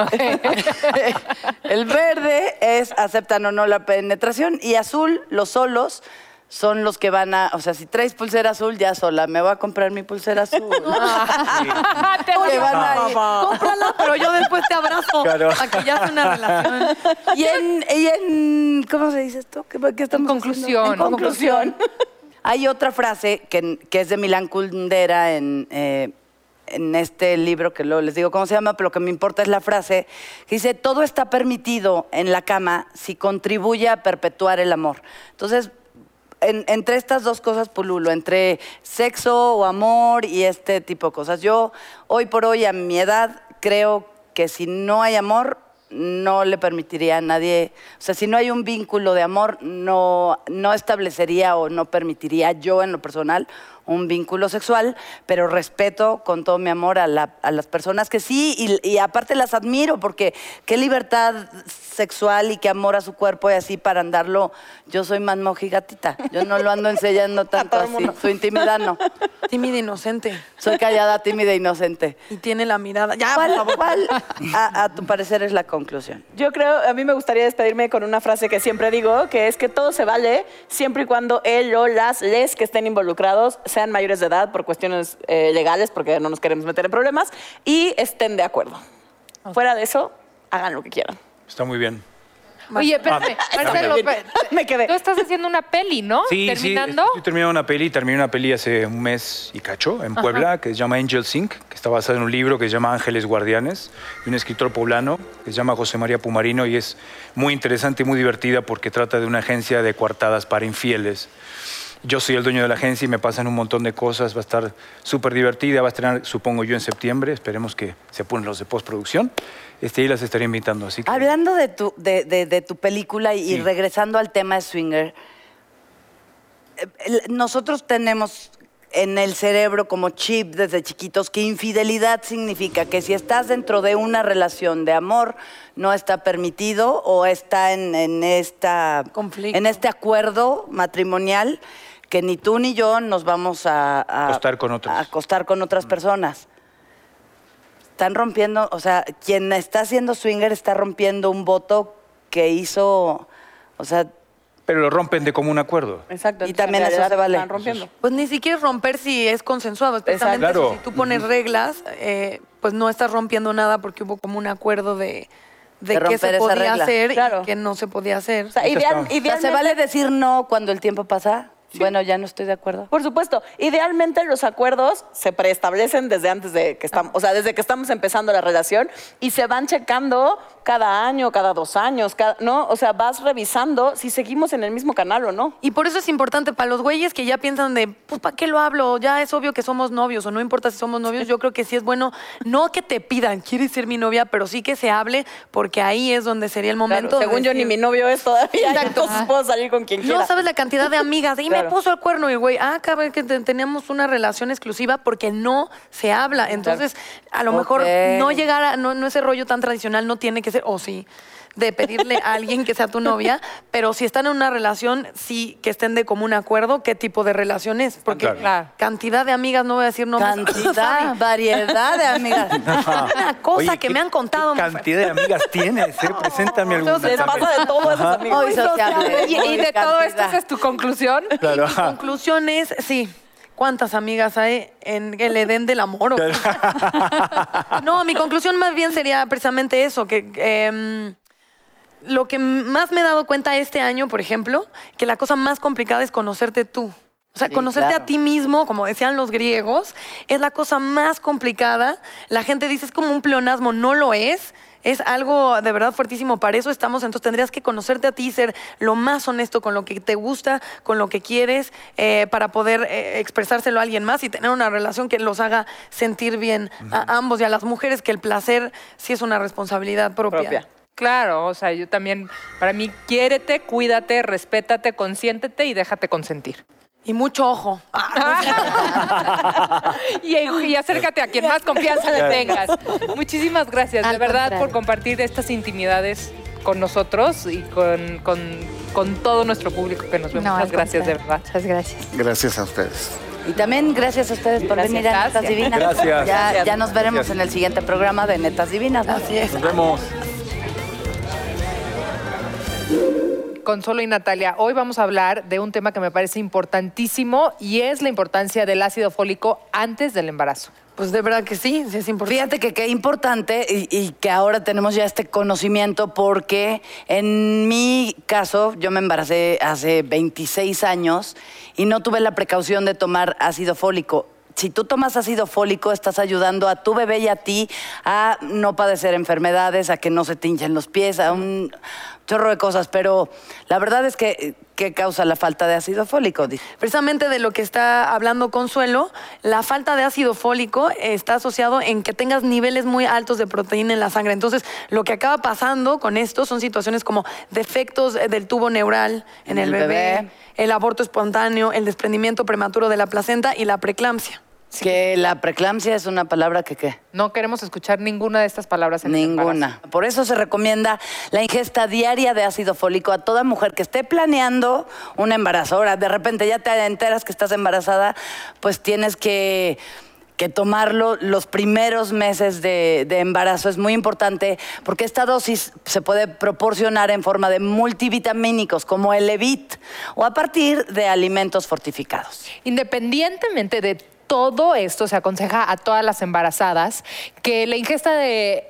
El verde es aceptan o no la penetración y azul, los solos, son los que van a, o sea, si traes pulsera azul, ya sola, me voy a comprar mi pulsera azul. Te Que van a ir. Cómprala, pero yo después te abrazo. Claro. Para que ya sea una relación. Y en, y en- ¿cómo se dice esto? ¿Qué, qué estamos En conclusión. En conclusión. Hay otra frase que, que es de Milán Kundera en, eh, en este libro, que luego les digo cómo se llama, pero lo que me importa es la frase, que dice, todo está permitido en la cama si contribuye a perpetuar el amor. Entonces, en- entre estas dos cosas pululo, entre sexo o amor y este tipo de cosas. Yo, hoy por hoy, a mi edad, creo que si no hay amor, no le permitiría a nadie, o sea, si no hay un vínculo de amor, no, no establecería o no permitiría yo en lo personal un vínculo sexual, pero respeto con todo mi amor a, la- a las personas que sí, y, y aparte las admiro, porque qué libertad sexual y qué amor a su cuerpo y así para andarlo. Yo soy más mojigatita, yo no lo ando enseñando tanto así, su intimidad no. Tímida, inocente. Soy callada, tímida e inocente. Y tiene la mirada. Ya, por ¿Cuál, favor. cuál a, a tu parecer es la conclusión? Yo creo, a mí me gustaría despedirme con una frase que siempre digo, que es que todo se vale siempre y cuando él o las les que estén involucrados sean mayores de edad por cuestiones eh, legales, porque no nos queremos meter en problemas, y estén de acuerdo. Fuera de eso, hagan lo que quieran. Está muy bien. Oye, espérame, Marcelo, bien. pe- Me quedé. tú estás haciendo una peli, ¿no? Sí, Terminando. sí, estoy terminando una peli, terminé una peli hace un mes y cacho en Puebla que se llama Angel Inc., que está basada en un libro que se llama Ángeles Guardianes, de un escritor poblano que se llama José María Pumarino y es muy interesante y muy divertida porque trata de una agencia de coartadas para infieles. Yo soy el dueño de la agencia y me pasan un montón de cosas, va a estar súper divertida, va a estrenar, supongo yo, en septiembre, esperemos que se apuren los de postproducción, este, y las estaré invitando. Así que... Hablando de tu, de, de- de tu película y, Sí. regresando al tema de Swinger, eh, nosotros tenemos en el cerebro como chip desde chiquitos que infidelidad significa que si estás dentro de una relación de amor no está permitido o está en, en esta Conflicto. en este acuerdo matrimonial que ni tú ni yo nos vamos a, a- Acostar con otros. a acostar con otras personas están rompiendo, o sea, quien está haciendo swinger está rompiendo un voto que hizo, o sea, Pero lo rompen de común acuerdo. Exacto. Y también eso se vale. Están rompiendo. Pues ni siquiera es romper si es consensuado. Eso, Claro. si tú pones reglas, eh, pues no estás rompiendo nada porque hubo como un acuerdo de, de, De qué se podía regla. hacer Claro. y qué no se podía hacer. O sea, ideal- o sea, ¿se vale decir no cuando el tiempo pasa? Bueno, ya no estoy de acuerdo. Por supuesto, idealmente los acuerdos se preestablecen desde antes de que estamos, o sea, desde que estamos empezando la relación y se van checando cada año, cada dos años, cada- ¿no? O sea, vas revisando si seguimos en el mismo canal o no. Y por eso es importante para los güeyes que ya piensan de, pues, ¿para qué lo hablo? Ya es obvio que somos novios o no importa si somos novios. Yo creo que sí es bueno, no que te pidan, ¿quieres ser mi novia? Pero sí que se hable porque ahí es donde sería el Claro, momento. de según yo, ni mi novio es todavía, Exacto. entonces puedo salir con quien quiera. No sabes la cantidad de amigas. Me Claro. puso el cuerno y güey, ah, cabrón, que te- teníamos una relación exclusiva porque no se habla. Entonces, a lo mejor no llegar a, no, no ese rollo tan tradicional no tiene que ser, o sí, de pedirle a alguien que sea tu novia, pero si están en una relación, sí que estén de común acuerdo qué tipo de relación es. Porque Claro. Cantidad de amigas, no voy a decir nombres. Cantidad, variedad de amigas. Una cosa Oye, que ¿qué- me han contado. ¿Qué Mufer. cantidad de amigas tienes? eh? Preséntame alguna. Les también. pasa de todo a esos amigos. Muy sociable. Y, de todo esto. ¿esa es tu conclusión? Claro. Mi conclusión es, sí. ¿Cuántas amigas hay en el Edén del amor? no, mi conclusión más bien sería precisamente eso, que em, lo que más me he dado cuenta este año, por ejemplo, que la cosa más complicada es conocerte tú. O sea, Sí, conocerte claro. a ti mismo, como decían los griegos, es la cosa más complicada. La gente dice es como un pleonasmo, no lo es. Es algo de verdad fuertísimo. Para eso estamos. Entonces tendrías que conocerte a ti ser lo más honesto con lo que te gusta, con lo que quieres, eh, para poder eh, expresárselo a alguien más y tener una relación que los haga sentir bien a ambos y a las mujeres, que el placer sí es una responsabilidad propia. Propia. Claro, o sea, yo también, para mí, quiérete, cuídate, respétate, consiéntete y déjate consentir. Y mucho ojo. Y, y acércate a quien más confianza le tengas. Muchísimas gracias, de verdad, por compartir estas intimidades con nosotros y con, con- con todo nuestro público que nos ve. No, Muchas gracias, de verdad. Muchas gracias. Gracias a ustedes. Y también gracias a ustedes por Gracias, venir a Netas. Divinas. Gracias. Ya, Gracias. ya nos veremos Gracias. en el siguiente programa de Netas Divinas. Así es. Nos vemos. Consuelo y Natalia, hoy vamos a hablar de un tema que me parece importantísimo y es la importancia del ácido fólico antes del embarazo. Pues de verdad que sí, sí es importante. Fíjate que qué importante y, y que ahora tenemos ya este conocimiento porque en mi caso yo me embaracé hace 26 años y no tuve la precaución de tomar ácido fólico. Si tú tomas ácido fólico, estás ayudando a tu bebé y a ti a no padecer enfermedades, a que no se te hinchen los pies, a un chorro de cosas. Pero la verdad es que, ¿qué causa la falta de ácido fólico? Precisamente de lo que está hablando Consuelo, la falta de ácido fólico está asociado en que tengas niveles muy altos de proteína en la sangre. Entonces, lo que acaba pasando con esto son situaciones como defectos del tubo neural en, el, bebé, bebé. el aborto espontáneo, el desprendimiento prematuro de la placenta y la preeclampsia. Que la preeclampsia es una palabra que qué. No queremos escuchar ninguna de estas palabras en. Ninguna. Por eso se recomienda la ingesta diaria de ácido fólico a toda mujer que esté planeando un embarazo. Ahora, de repente ya te enteras que estás embarazada, pues tienes que, que tomarlo los primeros meses de, de embarazo. Es muy importante porque esta dosis se puede proporcionar en forma de multivitamínicos como el Levit o a partir de alimentos fortificados. Independientemente de todo esto, se aconseja a todas las embarazadas que la ingesta de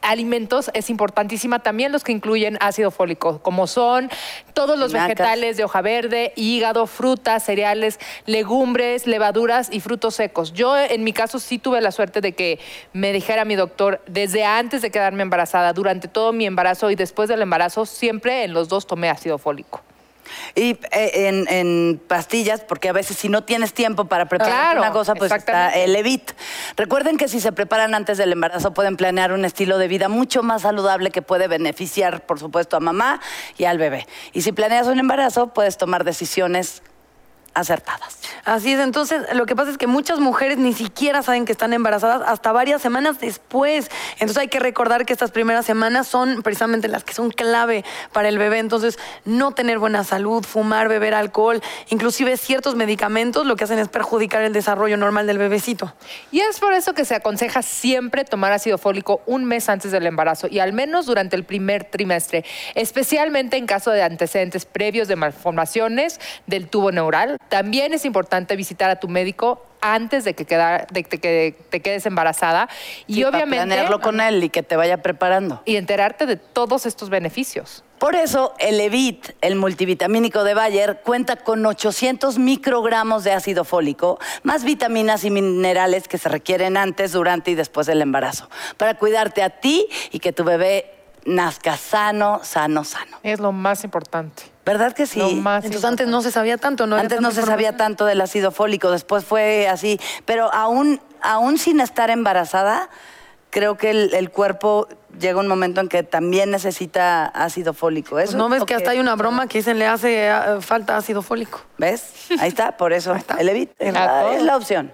alimentos es importantísima, también los que incluyen ácido fólico, como son todos los vegetales de hoja verde, hígado, frutas, cereales, legumbres, levaduras y frutos secos. Yo en mi caso sí tuve la suerte de que me dijera mi doctor desde antes de quedarme embarazada, durante todo mi embarazo y después del embarazo, siempre en los dos tomé ácido fólico. Y eh, en, en pastillas, porque a veces si no tienes tiempo para preparar Claro, una cosa, pues está el Levit. Recuerden que si se preparan antes del embarazo pueden planear un estilo de vida mucho más saludable que puede beneficiar, por supuesto, a mamá y al bebé. Y si planeas un embarazo, puedes tomar decisiones acertadas. Así es, entonces lo que pasa es que muchas mujeres ni siquiera saben que están embarazadas hasta varias semanas después. Entonces hay que recordar que estas primeras semanas son precisamente las que son clave para el bebé. Entonces no tener buena salud, fumar, beber alcohol, inclusive ciertos medicamentos lo que hacen es perjudicar el desarrollo normal del bebecito. Y es por eso que se aconseja siempre tomar ácido fólico un mes antes del embarazo y al menos durante el primer trimestre, especialmente en caso de antecedentes previos de malformaciones del tubo neural. También es importante visitar a tu médico antes de que, queda- de que te, quedes embarazada y Sí, para obviamente planearlo con él y que te vaya preparando. y enterarte de todos estos beneficios. Por eso, el Levit, el multivitamínico de Bayer, cuenta con 800 microgramos de ácido fólico, más vitaminas y minerales que se requieren antes, durante y después del embarazo, para cuidarte a ti y que tu bebé nazca sano, sano, sano. Es lo más importante. ¿Verdad que sí? Lo más Entonces antes no se sabía tanto, ¿no? Antes no se sabía tanto del ácido fólico, después fue así, pero aún, aún sin estar embarazada, creo que el, el cuerpo llega un momento en que también necesita ácido fólico. Eso Pues no es ves que hasta hay una broma que dicen le hace eh, falta ácido fólico. ¿Ves? Ahí está, por eso. El Levit es A la, todos. es la opción.